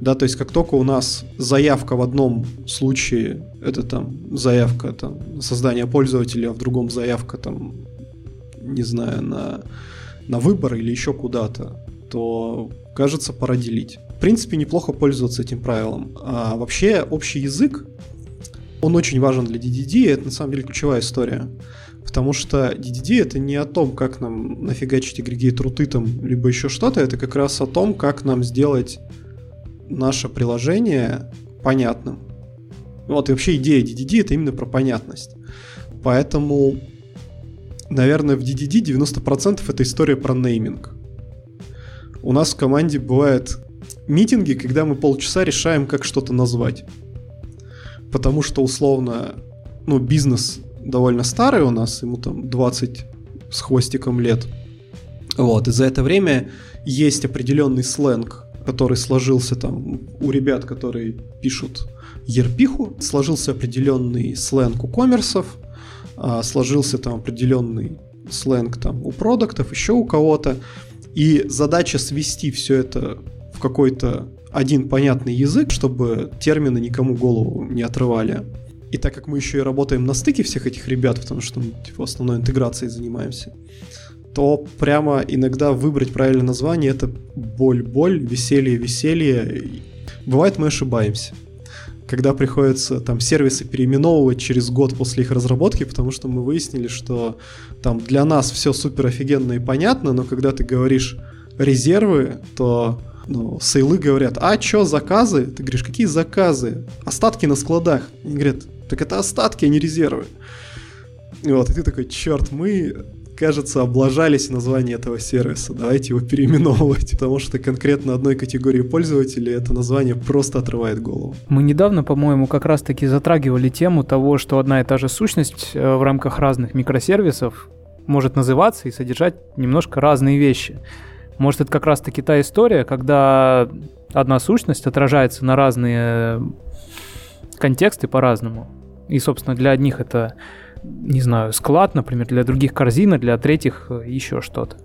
Да, то есть как только у нас заявка в одном случае, это там заявка там, создание пользователя, а в другом заявка там, не знаю, на, на выбор или еще куда-то, то кажется пора делить. В принципе, неплохо пользоваться этим правилом. А вообще общий язык, он очень важен для DDD, и это на самом деле ключевая история. Потому что DDD это не о том, как нам нафигачить агрегейт руты там, либо еще что-то, это как раз о том, как нам сделать наше приложение понятным. Вот, и вообще идея DDD это именно про понятность. Поэтому, наверное, в DDD 90% это история про нейминг. У нас в команде бывают митинги, когда мы полчаса решаем, как что-то назвать. Потому что, условно, ну, бизнес довольно старый у нас, ему там 20 с хвостиком лет. Вот, и за это время есть определенный сленг, который сложился там у ребят, которые пишут ерпиху, сложился определенный сленг у коммерсов, а, сложился там определенный сленг там у продуктов, еще у кого-то. И задача свести все это в какой-то один понятный язык, чтобы термины никому голову не отрывали. И так как мы еще и работаем на стыке всех этих ребят, потому что мы типа, основной интеграцией занимаемся, то прямо иногда выбрать правильное название это боль-боль, веселье-веселье. Бывает мы ошибаемся когда приходится там сервисы переименовывать через год после их разработки, потому что мы выяснили, что там для нас все супер офигенно и понятно, но когда ты говоришь резервы, то ну, сейлы говорят, а чё, заказы? Ты говоришь, какие заказы? Остатки на складах. Они говорят, так это остатки, а не резервы. Вот, и ты такой, черт, мы кажется, облажались название этого сервиса. Давайте его переименовывать, потому что конкретно одной категории пользователей это название просто отрывает голову. Мы недавно, по-моему, как раз-таки затрагивали тему того, что одна и та же сущность э, в рамках разных микросервисов может называться и содержать немножко разные вещи. Может, это как раз-таки та история, когда одна сущность отражается на разные контексты по-разному. И, собственно, для одних это не знаю, склад, например, для других корзина, для третьих э, еще что-то.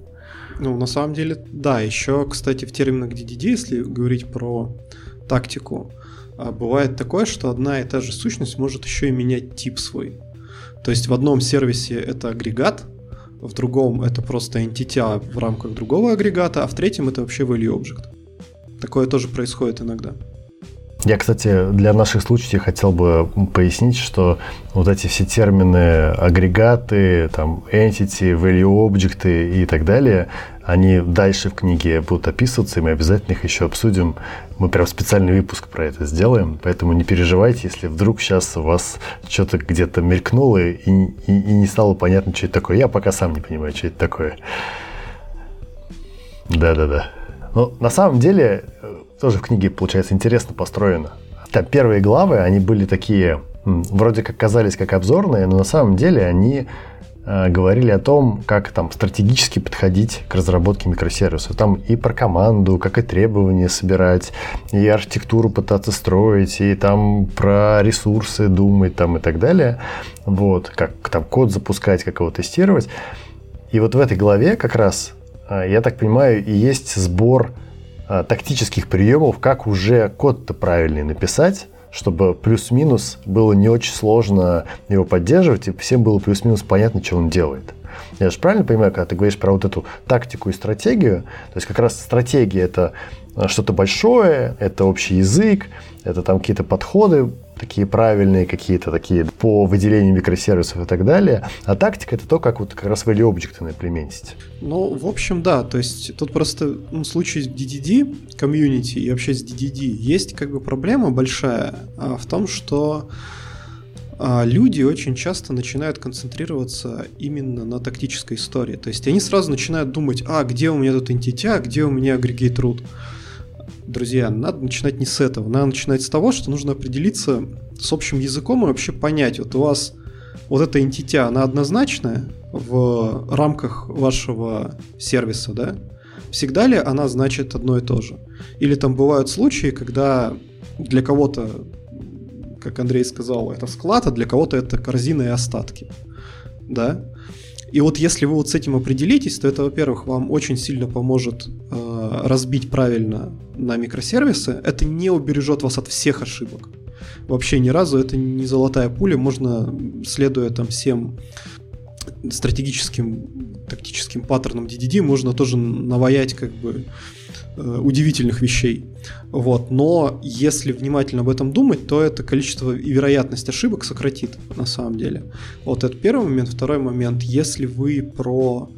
Ну, на самом деле, да. Еще, кстати, в терминах DDD, если говорить про тактику, а, бывает такое, что одна и та же сущность может еще и менять тип свой. То есть в одном сервисе это агрегат, в другом это просто entity в рамках другого агрегата, а в третьем это вообще value object. Такое тоже происходит иногда. Я, кстати, для наших слушателей хотел бы пояснить, что вот эти все термины агрегаты, там, entity, value object и так далее, они дальше в книге будут описываться, и мы обязательно их еще обсудим. Мы прям специальный выпуск про это сделаем, поэтому не переживайте, если вдруг сейчас у вас что-то где-то мелькнуло и, и, и не стало понятно, что это такое. Я пока сам не понимаю, что это такое. Да-да-да. Но на самом деле тоже в книге, получается, интересно построено. Там первые главы, они были такие, вроде как казались как обзорные, но на самом деле они э, говорили о том, как там стратегически подходить к разработке микросервисов. Там и про команду, как и требования собирать, и архитектуру пытаться строить, и там про ресурсы думать там и так далее. Вот, как там код запускать, как его тестировать. И вот в этой главе как раз, э, я так понимаю, и есть сбор а, тактических приемов, как уже код-то правильный написать, чтобы плюс-минус было не очень сложно его поддерживать, и всем было плюс-минус понятно, что он делает. Я же правильно понимаю, когда ты говоришь про вот эту тактику и стратегию, то есть как раз стратегия это что-то большое, это общий язык, это там какие-то подходы такие правильные какие-то такие по выделению микросервисов и так далее. А тактика это то, как вот как раз value объекты наиплеменить. Ну, в общем, да. То есть тут просто ну, в случае с DDD, комьюнити и вообще с DDD есть как бы проблема большая а, в том, что а, люди очень часто начинают концентрироваться именно на тактической истории. То есть они сразу начинают думать, а где у меня тут entity, а где у меня aggregate root друзья, надо начинать не с этого. Надо начинать с того, что нужно определиться с общим языком и вообще понять, вот у вас вот эта entity, она однозначная в рамках вашего сервиса, да? Всегда ли она значит одно и то же? Или там бывают случаи, когда для кого-то, как Андрей сказал, это склад, а для кого-то это корзина и остатки, да? И вот если вы вот с этим определитесь, то это, во-первых, вам очень сильно поможет э, разбить правильно на микросервисы. Это не убережет вас от всех ошибок. Вообще ни разу это не золотая пуля. Можно, следуя там всем стратегическим, тактическим паттернам DDD, можно тоже наваять как бы Э, удивительных вещей. Вот. Но если внимательно об этом думать, то это количество и вероятность ошибок сократит на самом деле. Вот это первый момент. Второй момент. Если вы про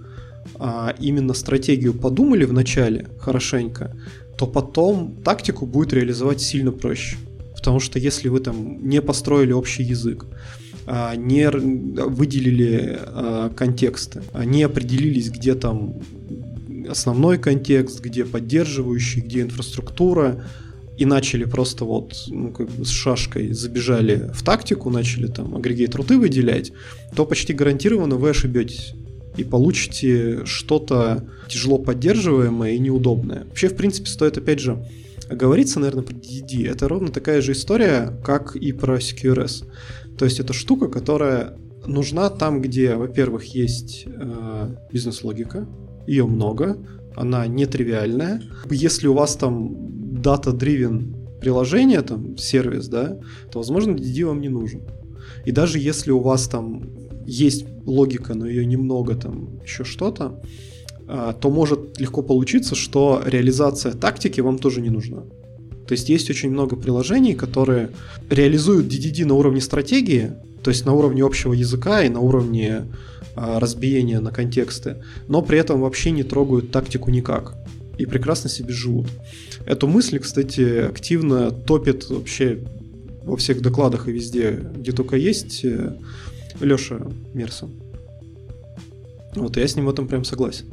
а, именно стратегию подумали в начале хорошенько, то потом тактику будет реализовать сильно проще. Потому что если вы там не построили общий язык, а, не выделили а, контексты, не определились, где там основной контекст, где поддерживающий, где инфраструктура, и начали просто вот ну, как бы с шашкой забежали в тактику, начали там агрегейт руты выделять, то почти гарантированно вы ошибетесь и получите что-то тяжело поддерживаемое и неудобное. Вообще, в принципе, стоит опять же оговориться, наверное, про DDD. Это ровно такая же история, как и про CQRS. То есть это штука, которая нужна там, где, во-первых, есть э, бизнес-логика, ее много, она нетривиальная. Если у вас там data-driven приложение, там, сервис, да, то, возможно, DD вам не нужен. И даже если у вас там есть логика, но ее немного, там, еще что-то, а, то может легко получиться, что реализация тактики вам тоже не нужна. То есть есть очень много приложений, которые реализуют DDD на уровне стратегии, то есть на уровне общего языка и на уровне а, разбиения на контексты, но при этом вообще не трогают тактику никак и прекрасно себе живут. Эту мысль, кстати, активно топит вообще во всех докладах и везде, где только есть, э, Леша Мерсон. Вот, я с ним в этом прям согласен.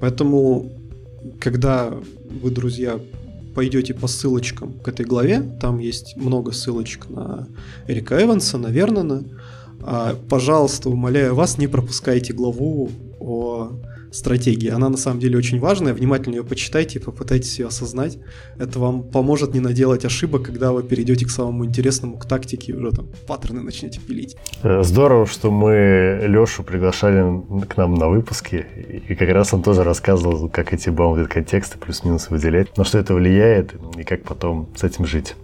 Поэтому, когда вы, друзья, пойдете по ссылочкам к этой главе, там есть много ссылочек на Эрика Эванса, на Вернона. А, пожалуйста, умоляю вас, не пропускайте главу стратегии. Она на самом деле очень важная, внимательно ее почитайте и попытайтесь ее осознать. Это вам поможет не наделать ошибок, когда вы перейдете к самому интересному, к тактике, уже там паттерны начнете пилить. Э, здорово, что мы Лешу приглашали к нам на выпуски, и как раз он тоже рассказывал, как эти bounded контексты плюс-минус выделять, на что это влияет и как потом с этим жить.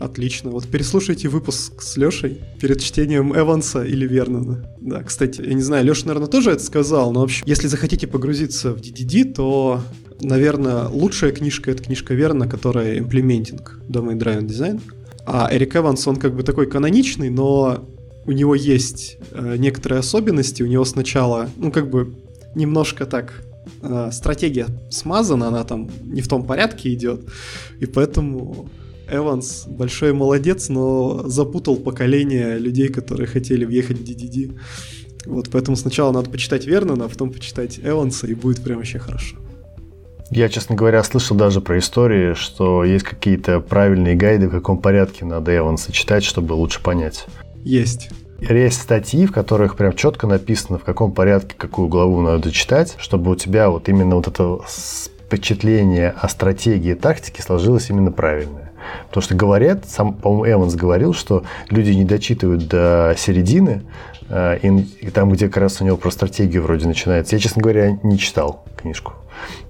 Отлично. Вот переслушайте выпуск с Лешей перед чтением Эванса или Вернона. Да, кстати, я не знаю, Леша, наверное, тоже это сказал, но вообще, если захотите погрузиться в DDD, то наверное, лучшая книжка — это книжка Верна, которая имплементинг Domain Driven Design. А Эрик Эванс, он как бы такой каноничный, но у него есть э, некоторые особенности. У него сначала, ну, как бы немножко так э, стратегия смазана, она там не в том порядке идет. И поэтому Эванс большой молодец, но запутал поколение людей, которые хотели въехать в DDD. Вот поэтому сначала надо почитать Вернона, а потом почитать Эванса, и будет прям вообще хорошо. Я, честно говоря, слышал даже про истории, что есть какие-то правильные гайды, в каком порядке надо Эванса читать, чтобы лучше понять. Есть. Есть статьи, в которых прям четко написано, в каком порядке какую главу надо читать, чтобы у тебя вот именно вот это впечатление о стратегии и тактике сложилось именно правильное. Потому что говорят, сам, по-моему, Эванс говорил, что люди не дочитывают до середины, э, и, там, где как раз у него про стратегию вроде начинается. Я, честно говоря, не читал книжку.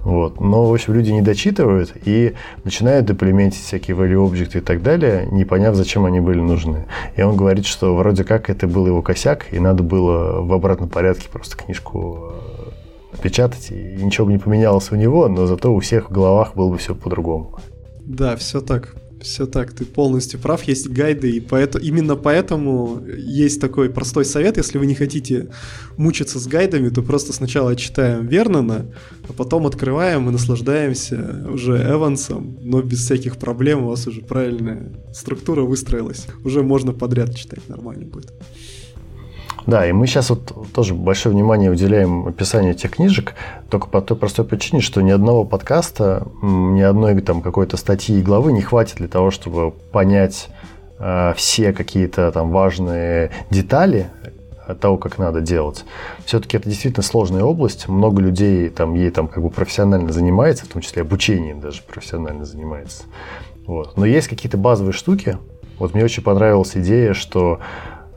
Вот. Но, в общем, люди не дочитывают и начинают доплементить всякие value objects и так далее, не поняв, зачем они были нужны. И он говорит, что вроде как это был его косяк, и надо было в обратном порядке просто книжку э, печатать, и ничего бы не поменялось у него, но зато у всех в головах было бы все по-другому. Да, все так. Все так, ты полностью прав, есть гайды, и поэтому, именно поэтому есть такой простой совет, если вы не хотите мучиться с гайдами, то просто сначала читаем Вернона, а потом открываем и наслаждаемся уже Эвансом, но без всяких проблем у вас уже правильная структура выстроилась. Уже можно подряд читать, нормально будет. Да, и мы сейчас вот тоже большое внимание уделяем описанию этих книжек, только по той простой причине, что ни одного подкаста, ни одной там какой-то статьи и главы не хватит для того, чтобы понять э, все какие-то там важные детали того, как надо делать. Все-таки это действительно сложная область. Много людей там ей там как бы профессионально занимается, в том числе обучением даже профессионально занимается. Вот. Но есть какие-то базовые штуки. Вот мне очень понравилась идея, что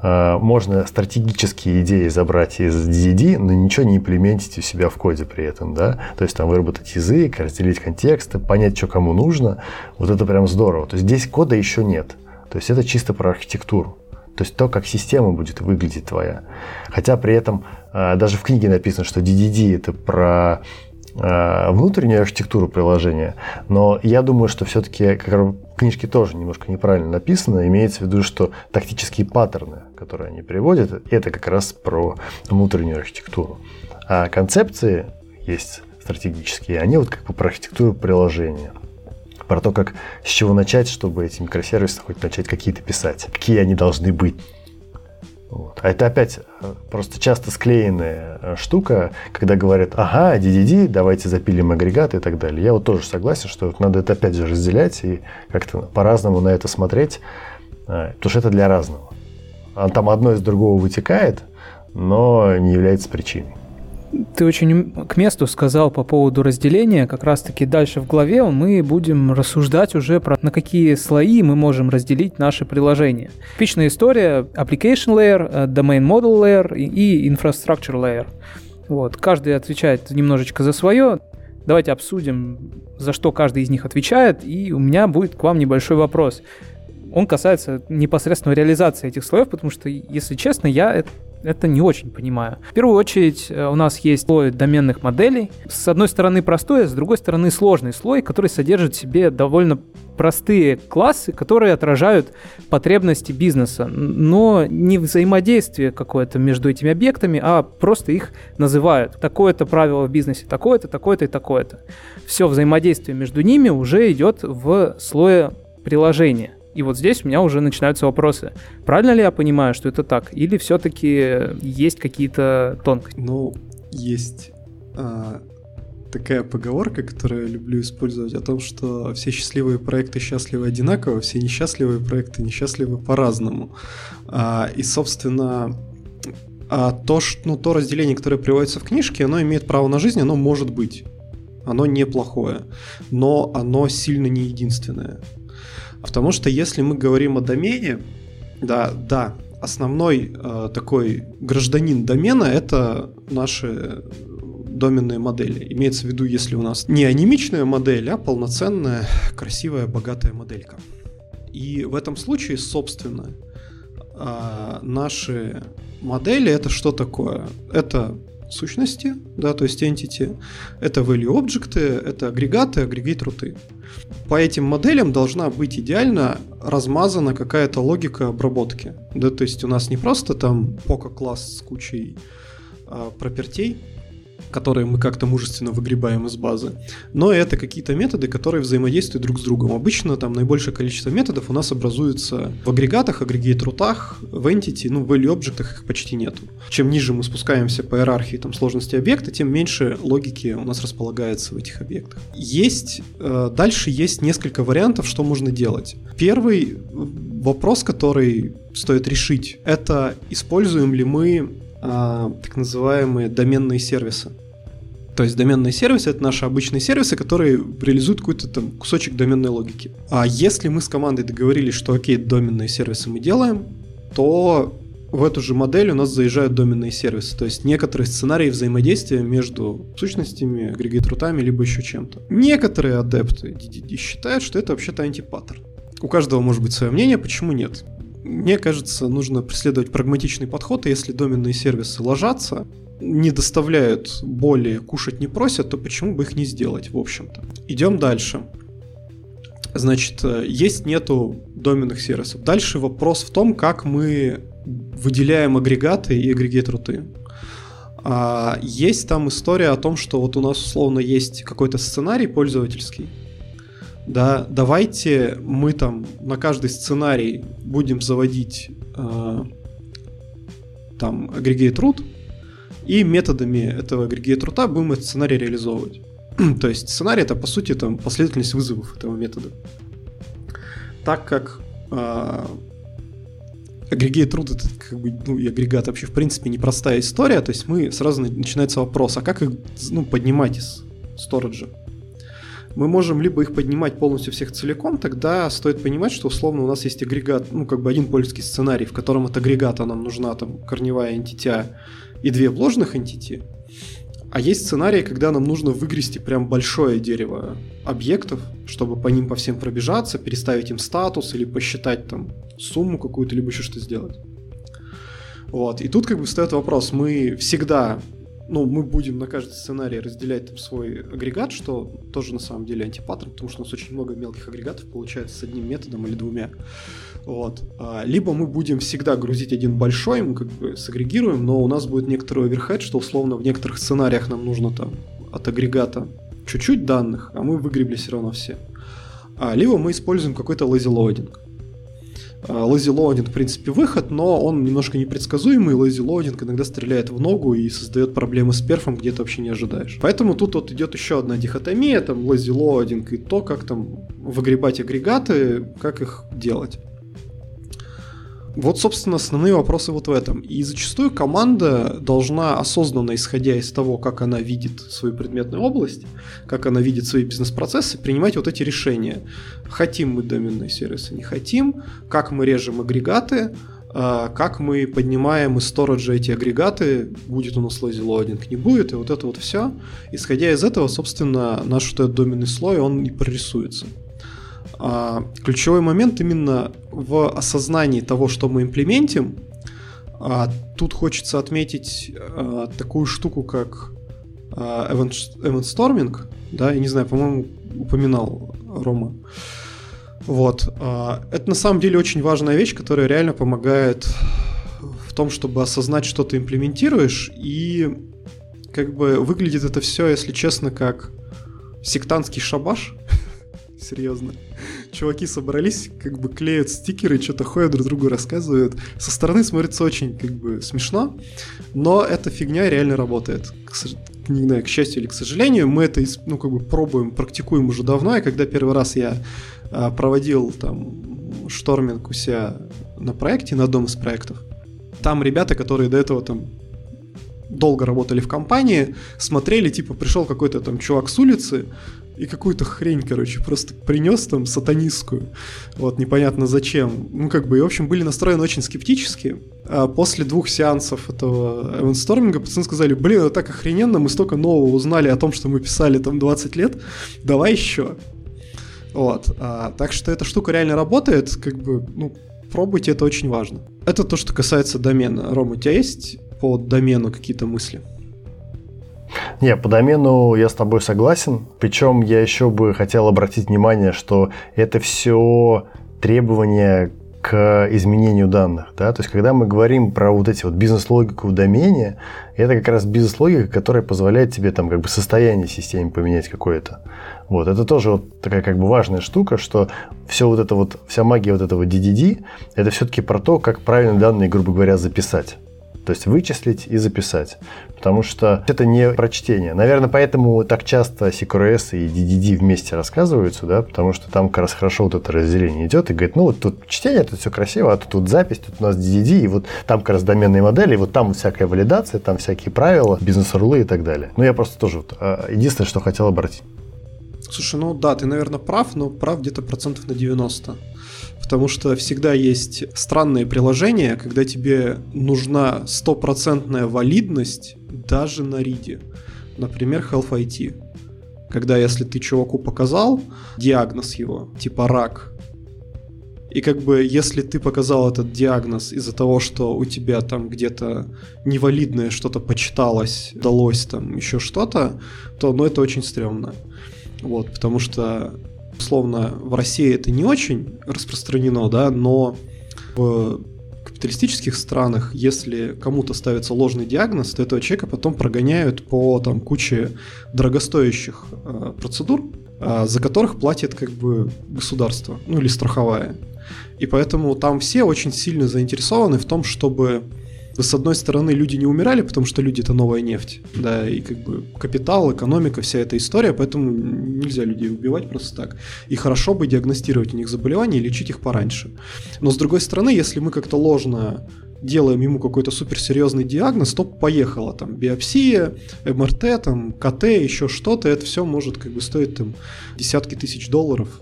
можно стратегические идеи забрать из DDD, но ничего не имплементить у себя в коде при этом, да, то есть там выработать язык, разделить контексты, понять, что кому нужно, вот это прям здорово. То есть здесь кода еще нет, то есть это чисто про архитектуру. То есть то, как система будет выглядеть твоя. Хотя при этом э, даже в книге написано, что DDD это про Э, внутреннюю архитектуру приложения, но я думаю, что все-таки книжки тоже немножко неправильно написаны. Имеется в виду, что тактические паттерны, которые они приводят, это как раз про внутреннюю архитектуру. А концепции есть стратегические, они вот как бы про архитектуру приложения про то, как с чего начать, чтобы эти микросервисы хоть начать какие-то писать, какие они должны быть. Вот. А это опять э, просто часто склеенная э, штука, когда говорят, ага, DDD, давайте запилим агрегат и так далее. Я вот тоже согласен, что надо это опять же разделять и как-то по-разному на это смотреть, э, потому что это для разного. А там одно из другого вытекает, но не является причиной. Ты очень к месту сказал по поводу разделения. Как раз-таки дальше в главе мы будем рассуждать уже про на какие слои мы можем разделить наши приложения. Типичная история application layer, э, domain model layer и infrastructure layer. Вот. Каждый отвечает немножечко за свое. Давайте обсудим, за что каждый из них отвечает, и у меня будет к вам небольшой вопрос. Он касается непосредственно реализации этих слоев, потому что, если честно, я это не очень понимаю. В первую очередь э, у нас есть слой доменных моделей. С одной стороны простой, а с другой стороны сложный слой, который содержит в себе довольно простые классы, которые отражают потребности бизнеса, но не взаимодействие какое-то между этими объектами, а просто их называют. Такое-то правило в бизнесе, такое-то, такое-то и такое-то. Все взаимодействие между ними уже идет в слое приложения. И вот здесь у меня уже начинаются вопросы. Правильно ли я понимаю, что это так? Или все-таки есть какие-то тонкости? Ну, есть а, такая поговорка, которую я люблю использовать, о том, что все счастливые проекты счастливы одинаково, все несчастливые проекты несчастливы по-разному. А, и, собственно, а то, что, ну, то разделение, которое приводится в книжке, оно имеет право на жизнь, оно может быть. Оно неплохое, но оно сильно не единственное. Потому что если мы говорим о домене, да, да, основной э, такой гражданин домена это наши доменные модели. Имеется в виду, если у нас не анимичная модель, а полноценная, красивая, богатая моделька. И в этом случае, собственно, э, наши модели это что такое? Это сущности, да, то есть entity, это value объекты, это агрегаты, агрегат руты. По этим моделям должна быть идеально размазана какая-то логика обработки. Да, то есть у нас не просто там пока класс с кучей а, пропертей, которые мы как-то мужественно выгребаем из базы, но это какие-то методы, которые взаимодействуют друг с другом. Обычно там наибольшее количество методов у нас образуется в агрегатах, агрегейт-рутах, в entity, ну, в value объектах их почти нету. Чем ниже мы спускаемся по иерархии там, сложности объекта, тем меньше логики у нас располагается в этих объектах. Есть, э, дальше есть несколько вариантов, что можно делать. Первый вопрос, который стоит решить, это используем ли мы а, так называемые доменные сервисы. То есть доменные сервисы это наши обычные сервисы, которые реализуют какой-то там кусочек доменной логики. А если мы с командой договорились, что окей, доменные сервисы мы делаем, то в эту же модель у нас заезжают доменные сервисы. То есть некоторые сценарии взаимодействия между сущностями, агрегат-рутами, либо еще чем-то. Некоторые адепты считают, что это вообще-то антипаттерн. У каждого может быть свое мнение, почему нет. Мне кажется, нужно преследовать прагматичный подход, и если доменные сервисы ложатся, не доставляют боли, кушать не просят, то почему бы их не сделать, в общем-то. Идем дальше. Значит, э, есть нету доменных сервисов. Дальше вопрос в том, как мы выделяем агрегаты и агрегат-руты. А есть там история о том, что вот у нас условно есть какой-то сценарий пользовательский, да, давайте мы там на каждый сценарий будем заводить э, там агрегейт root, и методами этого агрегейт рута будем этот сценарий реализовывать. [clears throat] То есть сценарий это по сути там последовательность вызовов этого метода. Так как э, агрегейт root это как бы, ну, и агрегат вообще в принципе непростая история, то есть мы сразу начинается вопрос, а как их ну, поднимать из сториджа? Мы можем либо их поднимать полностью всех целиком, тогда стоит понимать, что условно у нас есть агрегат, ну как бы один польский сценарий, в котором от агрегата нам нужна там корневая entity и две вложенных entity, а есть сценарии, когда нам нужно выгрести прям большое дерево объектов, чтобы по ним по всем пробежаться, переставить им статус или посчитать там сумму какую-то, либо еще что сделать. Вот. И тут как бы встает вопрос, мы всегда ну, мы будем на каждый сценарий разделять там свой агрегат, что тоже на самом деле антипаттерн, потому что у нас очень много мелких агрегатов получается с одним методом или двумя. Вот. А, либо мы будем всегда грузить один большой, мы как бы сагрегируем, но у нас будет некоторый оверхед, что условно в некоторых сценариях нам нужно там от агрегата чуть-чуть данных, а мы выгребли все равно все. А, либо мы используем какой-то lazy loading. Lazy Loading, в принципе, выход, но он немножко непредсказуемый. Lazy Loading иногда стреляет в ногу и создает проблемы с перфом, где ты вообще не ожидаешь. Поэтому тут вот идет еще одна дихотомия, там Lazy Loading и то, как там выгребать агрегаты, как их делать. Вот, собственно, основные вопросы вот в этом. И зачастую команда должна осознанно, исходя из того, как она видит свою предметную область, как она видит свои бизнес-процессы, принимать вот эти решения. Хотим мы доменные сервисы, не хотим, как мы режем агрегаты, а, как мы поднимаем из сториджа эти агрегаты, будет у нас lazy loading, не будет, и вот это вот все. Исходя из этого, собственно, наш вот этот доменный слой, он и прорисуется. А, ключевой момент именно в осознании того, что мы имплементим. А, тут хочется отметить а, такую штуку, как а, event, event storming, да, я не знаю, по-моему, упоминал Рома. Вот. А, это на самом деле очень важная вещь, которая реально помогает в том, чтобы осознать, что ты имплементируешь, и как бы выглядит это все, если честно, как сектантский шабаш. Серьезно чуваки собрались, как бы клеят стикеры, что-то ходят, друг другу рассказывают. Со стороны смотрится очень, как бы, смешно, но эта фигня реально работает. К, не знаю, к счастью или к сожалению, мы это, ну, как бы, пробуем, практикуем уже давно, и когда первый раз я а, проводил там шторминг у себя на проекте, на одном из проектов, там ребята, которые до этого там долго работали в компании, смотрели, типа, пришел какой-то там чувак с улицы, и какую-то хрень, короче, просто принес там сатанистскую. Вот, непонятно зачем. Ну, как бы, и, в общем, были настроены очень скептически. А после двух сеансов этого эвенсторминга пацаны сказали, блин, это так охрененно, мы столько нового узнали о том, что мы писали там 20 лет, давай еще. Вот, а, так что эта штука реально работает, как бы, ну, пробуйте, это очень важно. Это то, что касается домена. Рома, у тебя есть по домену какие-то мысли? Не, по домену я с тобой согласен. Причем я еще бы хотел обратить внимание, что это все требования к изменению данных. Да? То есть, когда мы говорим про вот эти вот бизнес-логику в домене, это как раз бизнес-логика, которая позволяет тебе там как бы состояние системы поменять какое-то. Вот, это тоже вот такая как бы важная штука, что все вот это вот, вся магия вот этого DDD, это все-таки про то, как правильно данные, грубо говоря, записать. То есть вычислить и записать. Потому что это не прочтение. Наверное, поэтому так часто CQRS и DDD вместе рассказываются, да, потому что там как раз хорошо вот это разделение идет и говорит, ну вот тут чтение, тут все красиво, а тут, тут запись, тут у нас DDD, и вот там как раз доменные модели, и вот там всякая валидация, там всякие правила, бизнес-рулы и так далее. Ну, я просто тоже вот, а, единственное, что хотел обратить. Слушай, ну да, ты, наверное, прав, но прав где-то процентов на 90 потому что всегда есть странные приложения, когда тебе нужна стопроцентная валидность даже на риде. Например, Health IT. Когда если ты чуваку показал диагноз его, типа рак, и как бы если ты показал этот диагноз из-за того, что у тебя там где-то невалидное что-то почиталось, далось там еще что-то, то ну это очень стрёмно. Вот, потому что Условно, в России это не очень распространено, да, но в капиталистических странах, если кому-то ставится ложный диагноз, то этого человека потом прогоняют по там, куче дорогостоящих э, процедур, э, за которых платит как бы государство, ну или страховая. И поэтому там все очень сильно заинтересованы в том, чтобы с одной стороны, люди не умирали, потому что люди это новая нефть, да, и как бы капитал, экономика, вся эта история, поэтому нельзя людей убивать просто так. И хорошо бы диагностировать у них заболевания и лечить их пораньше. Но с другой стороны, если мы как-то ложно делаем ему какой-то суперсерьезный диагноз, то поехала там биопсия, МРТ, там КТ, еще что-то, это все может как бы стоить там десятки тысяч долларов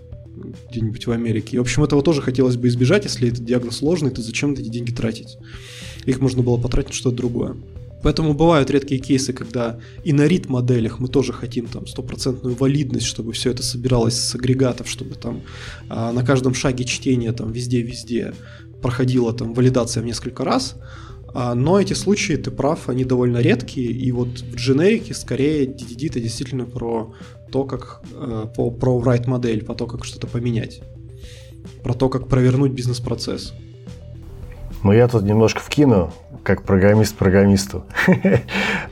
где-нибудь в Америке. И, в общем, этого тоже хотелось бы избежать, если этот диагноз сложный, то зачем эти деньги тратить? их можно было потратить на что-то другое. Поэтому бывают редкие кейсы, когда и на рит моделях мы тоже хотим там стопроцентную валидность, чтобы все это собиралось с агрегатов, чтобы там а, на каждом шаге чтения там везде-везде проходила там валидация в несколько раз. А, но эти случаи, ты прав, они довольно редкие, и вот в дженерике скорее DDD это действительно про то, как э, по, про write модель, по то, как что-то поменять, про то, как провернуть бизнес-процесс. Но я тут немножко вкину, как программист программисту. [laughs]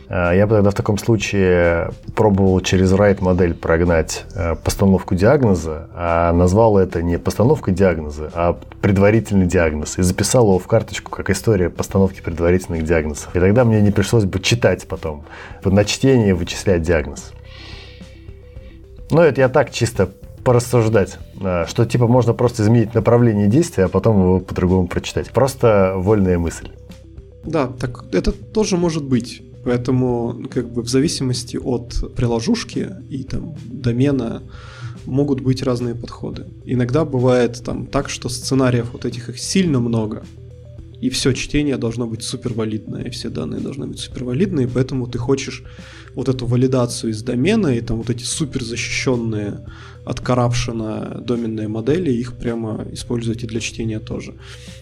А, я бы тогда в таком случае пробовал через write модель прогнать э, постановку диагноза, а назвал это не постановка диагноза, а предварительный диагноз. И записал его в карточку как история постановки предварительных диагнозов. И тогда мне не пришлось бы читать потом, на чтение вычислять диагноз. Ну, это я так чисто порассуждать, а, что типа можно просто изменить направление действия, а потом его по-другому прочитать. Просто вольная мысль. Да, так это тоже может быть. Поэтому как бы в зависимости от приложушки и там домена могут быть разные подходы. Иногда бывает там так, что сценариев вот этих их сильно много, и все чтение должно быть супервалидное, и все данные должны быть супервалидные, поэтому ты хочешь вот эту валидацию из домена и там вот эти супер защищенные от коррупшена доменные модели, их прямо используйте для чтения тоже.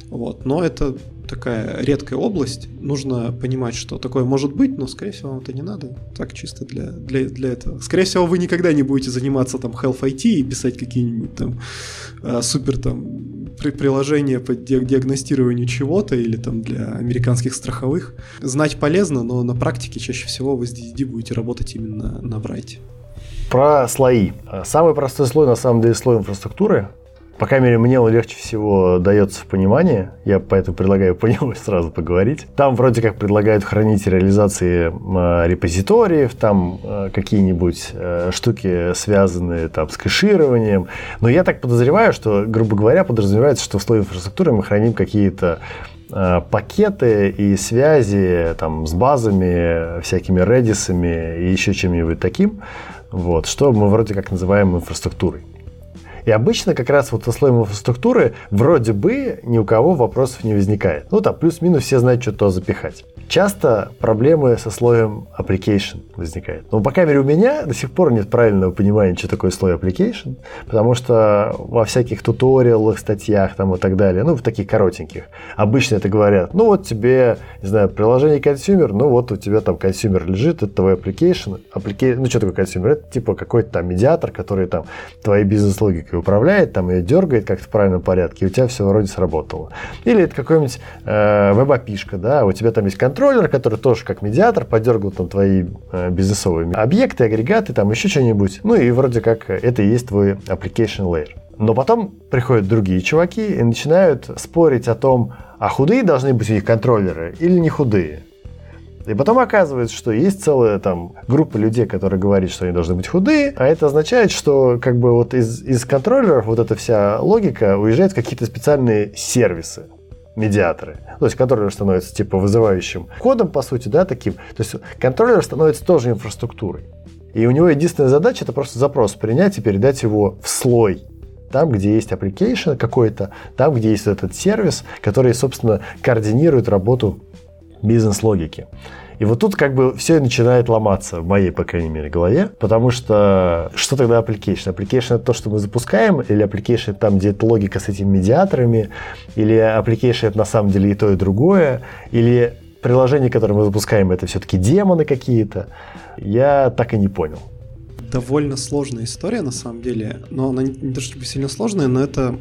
Вот. Но это такая редкая область. Нужно понимать, что такое может быть, но, скорее всего, вам это не надо. Так чисто для, для, для этого. Скорее всего, вы никогда не будете заниматься там Health IT и писать какие-нибудь там э, супер там при приложения по диагностированию чего-то или там для американских страховых. Знать полезно, но на практике чаще всего вы с DDD будете работать именно на Брайте. Про слои. Самый простой слой, на самом деле, слой инфраструктуры. По крайней мере, мне он легче всего дается в понимании. Я поэтому предлагаю по нему [laughs] сразу поговорить. Там вроде как предлагают хранить реализации э, репозиториев, там э, какие-нибудь э, штуки, связанные там с кэшированием. Но я так подозреваю, что, грубо говоря, подразумевается, что в слое инфраструктуры мы храним какие-то пакеты и связи там, с базами, всякими редисами и еще чем-нибудь таким, вот, что мы вроде как называем инфраструктурой. И обычно как раз вот со слоем инфраструктуры вроде бы ни у кого вопросов не возникает. Ну там плюс-минус все знают, что туда запихать. Часто проблемы со слоем application возникают. Но, по крайней мере, у меня до сих пор нет правильного понимания, что такое слой application, потому что во всяких туториалах, статьях там и так далее, ну, в таких коротеньких, обычно это говорят, ну, вот тебе, не знаю, приложение consumer, ну, вот у тебя там consumer лежит, это твой application, application ну, что такое consumer? Это типа какой-то там медиатор, который там твоей бизнес-логикой управляет, там ее дергает как-то в правильном порядке, и у тебя все вроде сработало. Или это какой-нибудь э, веб-апишка, да, у тебя там есть контроллер, который тоже как медиатор подергал там твои э, бизнесовые объекты, агрегаты, там еще что-нибудь. Ну и вроде как это и есть твой application layer. Но потом приходят другие чуваки и начинают спорить о том, а худые должны быть у них контроллеры или не худые. И потом оказывается, что есть целая там группа людей, которые говорят, что они должны быть худые, а это означает, что как бы вот из, из контроллеров вот эта вся логика уезжает в какие-то специальные сервисы медиаторы. То есть контроллер становится типа вызывающим кодом, по сути, да, таким. То есть контроллер становится тоже инфраструктурой. И у него единственная задача это просто запрос принять и передать его в слой. Там, где есть application какой-то, там, где есть этот сервис, который, собственно, координирует работу бизнес-логики. И вот тут как бы все начинает ломаться в моей, по крайней мере, голове, потому что что тогда application? Application это то, что мы запускаем, или application там, где это логика с этими медиаторами, или application это на самом деле и то, и другое, или приложение, которое мы запускаем, это все-таки демоны какие-то. Я так и не понял. Довольно сложная история, на самом деле, но она не, не то чтобы сильно сложная, но это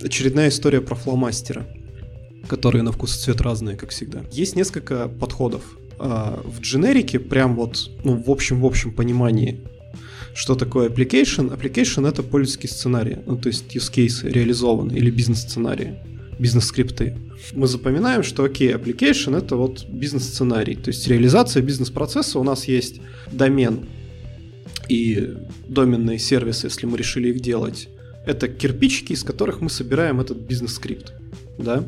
очередная история про фломастера которые на вкус и цвет разные, как всегда. Есть несколько подходов. А, в дженерике, прям вот, ну, в общем, в общем понимании, что такое application? Application — это пользовательский сценарий, ну, то есть use case реализованный или бизнес-сценарии, бизнес-скрипты. Мы запоминаем, что, окей, application — это вот бизнес-сценарий, то есть реализация бизнес-процесса. У нас есть домен и доменные сервисы, если мы решили их делать. Это кирпичики, из которых мы собираем этот бизнес-скрипт да.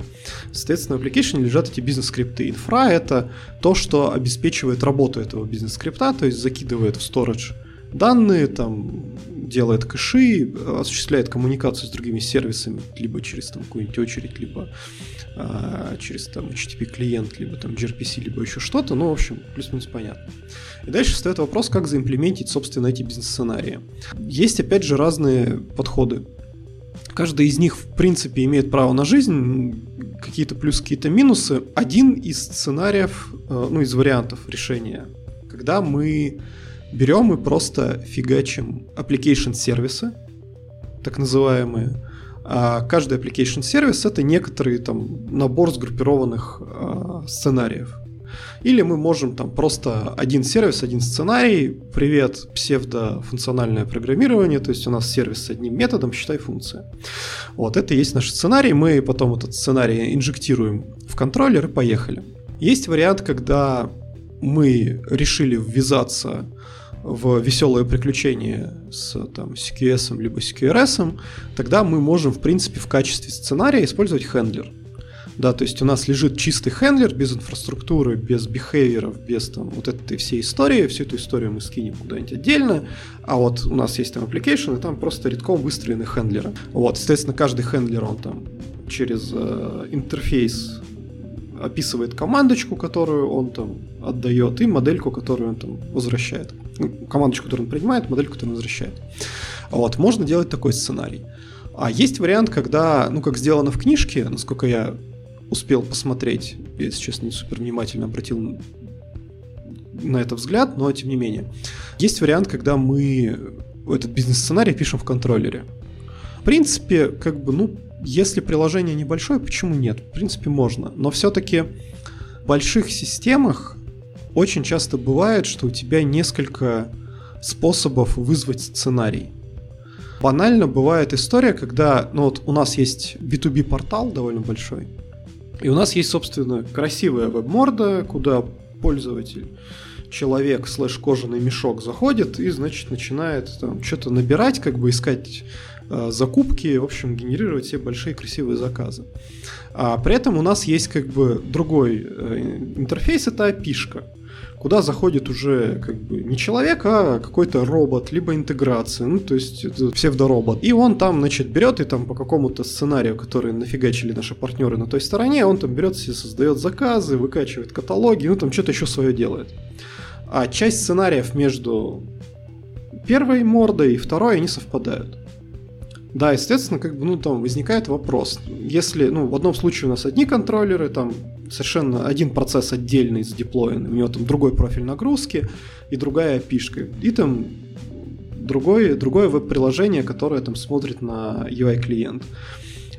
Соответственно, в application лежат эти бизнес-скрипты. Инфра — это то, что обеспечивает работу этого бизнес-скрипта, то есть закидывает в storage данные, там, делает кэши, осуществляет коммуникацию с другими сервисами, либо через там какую-нибудь очередь, либо а, через там HTTP клиент, либо там gRPC, либо еще что-то, ну, в общем, плюс-минус понятно. И дальше встает вопрос, как заимплементить, собственно, эти бизнес-сценарии. Есть, опять же, разные подходы Каждый из них, в принципе, имеет право на жизнь, какие-то плюсы, какие-то минусы. Один из сценариев, э, ну, из вариантов решения, когда мы берем и просто фигачим application сервисы, так называемые. А каждый application сервис это некоторый там набор сгруппированных э, сценариев. Или мы можем там просто один сервис, один сценарий, привет, псевдофункциональное программирование, то есть у нас сервис с одним методом, считай функция. Вот, это и есть наш сценарий, мы потом этот сценарий инжектируем в контроллер и поехали. Есть вариант, когда мы решили ввязаться в веселое приключение с там, CQS либо CQRS, тогда мы можем, в принципе, в качестве сценария использовать хендлер. Да, то есть у нас лежит чистый хендлер без инфраструктуры, без бихевиоров, без там вот этой всей истории. Всю эту историю мы скинем куда-нибудь отдельно. А вот у нас есть там application, и там просто редком выстроены хендлеры. Вот, естественно, каждый хендлер, он там через э, интерфейс описывает командочку, которую он там отдает, и модельку, которую он там возвращает. Ну, командочку, которую он принимает, модельку, которую он возвращает. Вот, можно делать такой сценарий. А есть вариант, когда, ну, как сделано в книжке, насколько я успел посмотреть, я, если честно, не супер внимательно обратил на это взгляд, но тем не менее. Есть вариант, когда мы этот бизнес-сценарий пишем в контроллере. В принципе, как бы, ну, если приложение небольшое, почему нет? В принципе, можно. Но все-таки в больших системах очень часто бывает, что у тебя несколько способов вызвать сценарий. Банально бывает история, когда ну вот у нас есть B2B портал довольно большой, и у нас есть, собственно, красивая веб-морда, куда пользователь человек слэш кожаный мешок заходит и, значит, начинает там что-то набирать, как бы искать э, закупки, в общем, генерировать все большие красивые заказы. А при этом у нас есть как бы другой э, интерфейс, это API куда заходит уже как бы не человек, а какой-то робот, либо интеграция, ну, то есть это псевдоробот. И он там, значит, берет и там по какому-то сценарию, который нафигачили наши партнеры на той стороне, он там берет себе, создает заказы, выкачивает каталоги, ну, там что-то еще свое делает. А часть сценариев между первой мордой и второй, они совпадают. Да, естественно, как бы, ну, там возникает вопрос. Если, ну, в одном случае у нас одни контроллеры, там совершенно один процесс отдельный задеплоен, у него там другой профиль нагрузки и другая API. И там другое, другое веб-приложение, которое там смотрит на UI-клиент.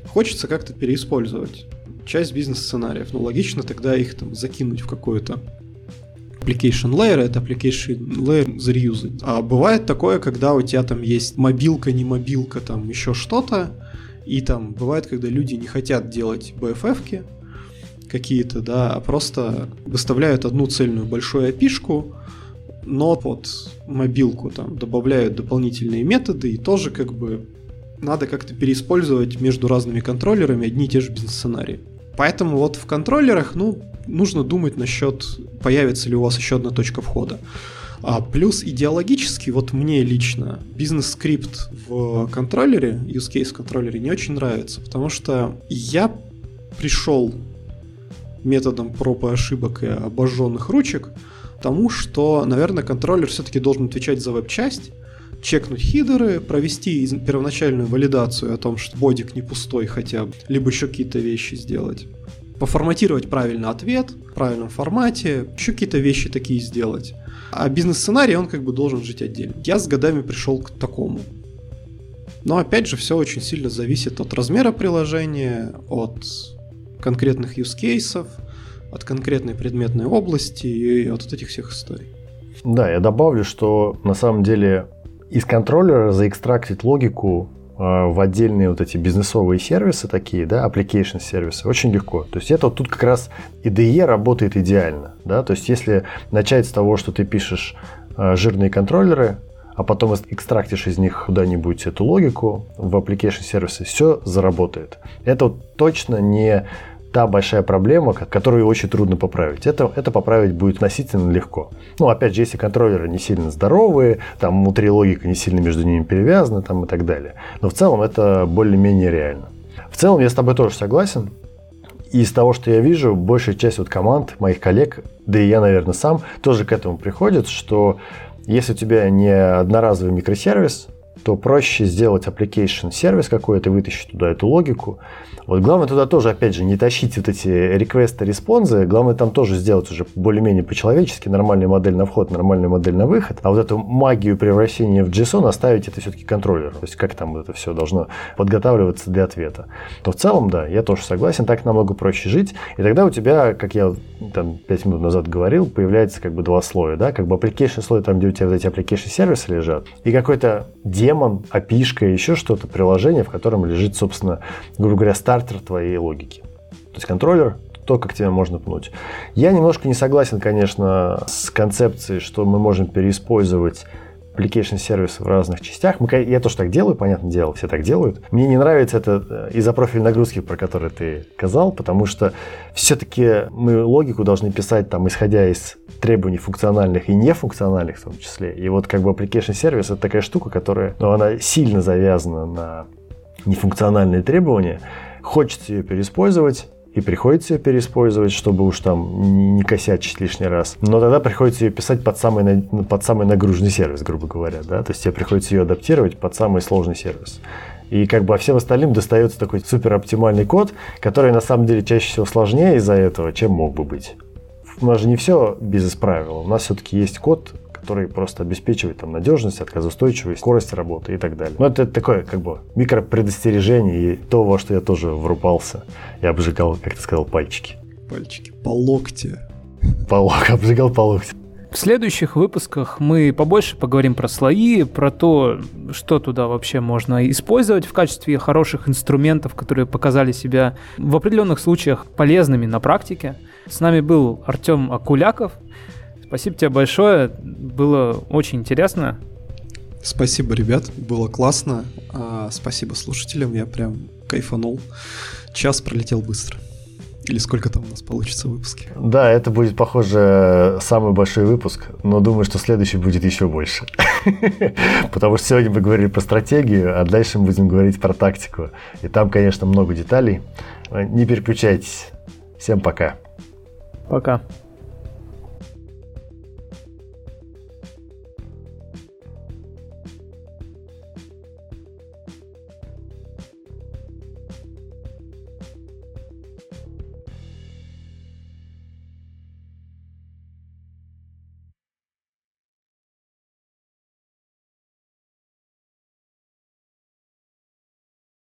Хочется как-то переиспользовать часть бизнес-сценариев. Ну, логично тогда их там закинуть в какую-то application layer, это application layer зареюзать. А бывает такое, когда у тебя там есть мобилка, не мобилка, там еще что-то, и там бывает, когда люди не хотят делать BFF-ки какие-то, да, а просто выставляют одну цельную большую опишку, но под мобилку там добавляют дополнительные методы, и тоже как бы надо как-то переиспользовать между разными контроллерами одни и те же бизнес-сценарии. Поэтому вот в контроллерах, ну, нужно думать насчет, появится ли у вас еще одна точка входа. А плюс идеологически, вот мне лично, бизнес-скрипт в контроллере, use case контроллере не очень нравится, потому что я пришел методом проб и ошибок и обожженных ручек тому, что, наверное, контроллер все-таки должен отвечать за веб-часть, чекнуть хидеры, провести первоначальную валидацию о том, что бодик не пустой хотя бы, либо еще какие-то вещи сделать поформатировать правильно ответ, в правильном формате, еще какие-то вещи такие сделать. А бизнес-сценарий, он как бы должен жить отдельно. Я с годами пришел к такому. Но опять же, все очень сильно зависит от размера приложения, от конкретных use cases, от конкретной предметной области и от этих всех историй. Да, я добавлю, что на самом деле из контроллера заэкстрактить логику а, в отдельные вот эти бизнесовые сервисы такие, да, application сервисы, очень легко. То есть это вот тут как раз IDE работает идеально, да, то есть если начать с того, что ты пишешь а, жирные контроллеры, а потом экстрактишь из них куда-нибудь эту логику в application сервисы, все заработает. Это вот точно не та большая проблема, которую очень трудно поправить. Это, это поправить будет относительно легко. Ну, опять же, если контроллеры не сильно здоровые, там внутри логика не сильно между ними перевязана там, и так далее. Но в целом это более-менее реально. В целом я с тобой тоже согласен. И из того, что я вижу, большая часть вот команд, моих коллег, да и я, наверное, сам, тоже к этому приходит, что если у тебя не одноразовый микросервис, то проще сделать application сервис какой-то, вытащить туда эту логику, вот главное туда тоже, опять же, не тащить вот эти реквесты, респонзы. Главное там тоже сделать уже более-менее по-человечески нормальную модель на вход, нормальную модель на выход. А вот эту магию превращения в JSON оставить это все-таки контроллер. То есть как там это все должно подготавливаться для ответа. Но в целом, да, я тоже согласен, так намного проще жить. И тогда у тебя, как я там 5 минут назад говорил, появляется как бы два слоя, да, как бы application слой, там, где у тебя вот эти application сервисы лежат, и какой-то демон, API, еще что-то, приложение, в котором лежит, собственно, грубо говоря, старт стартер твоей логики. То есть контроллер то, как тебя можно пнуть. Я немножко не согласен, конечно, с концепцией, что мы можем переиспользовать application сервисы в разных частях. Мы, я тоже так делаю, понятное дело, все так делают. Мне не нравится это э, из-за профиль нагрузки, про который ты сказал, потому что все-таки мы логику должны писать там, исходя из требований функциональных и нефункциональных в том числе. И вот как бы application сервис это такая штука, которая, ну, она сильно завязана на нефункциональные требования, хочется ее переиспользовать, и приходится ее переиспользовать, чтобы уж там не косячить лишний раз. Но тогда приходится ее писать под самый, под самый нагруженный сервис, грубо говоря, да, то есть тебе приходится ее адаптировать под самый сложный сервис. И как бы а всем остальным достается такой супер оптимальный код, который на самом деле чаще всего сложнее из-за этого, чем мог бы быть. У нас же не все бизнес-правила. У нас все-таки есть код, который просто обеспечивает там надежность, отказоустойчивость, скорость работы и так далее. Но это такое как бы микропредостережение и то, во что я тоже врубался. Я обжигал, как ты сказал, пальчики. Пальчики по локте. По локте, [laughs] обжигал по локте. В следующих выпусках мы побольше поговорим про слои, про то, что туда вообще можно использовать в качестве хороших инструментов, которые показали себя в определенных случаях полезными на практике. С нами был Артем Акуляков, Спасибо тебе большое. Было очень интересно. Спасибо, ребят, было классно. А, спасибо слушателям, я прям кайфанул. Час пролетел быстро. Или сколько там у нас получится выпуски? Да, это будет, похоже, самый большой выпуск, но думаю, что следующий будет еще больше. [laughs] Потому что сегодня мы говорили про стратегию, а дальше мы будем говорить про тактику. И там, конечно, много деталей. Не переключайтесь. Всем пока. Пока.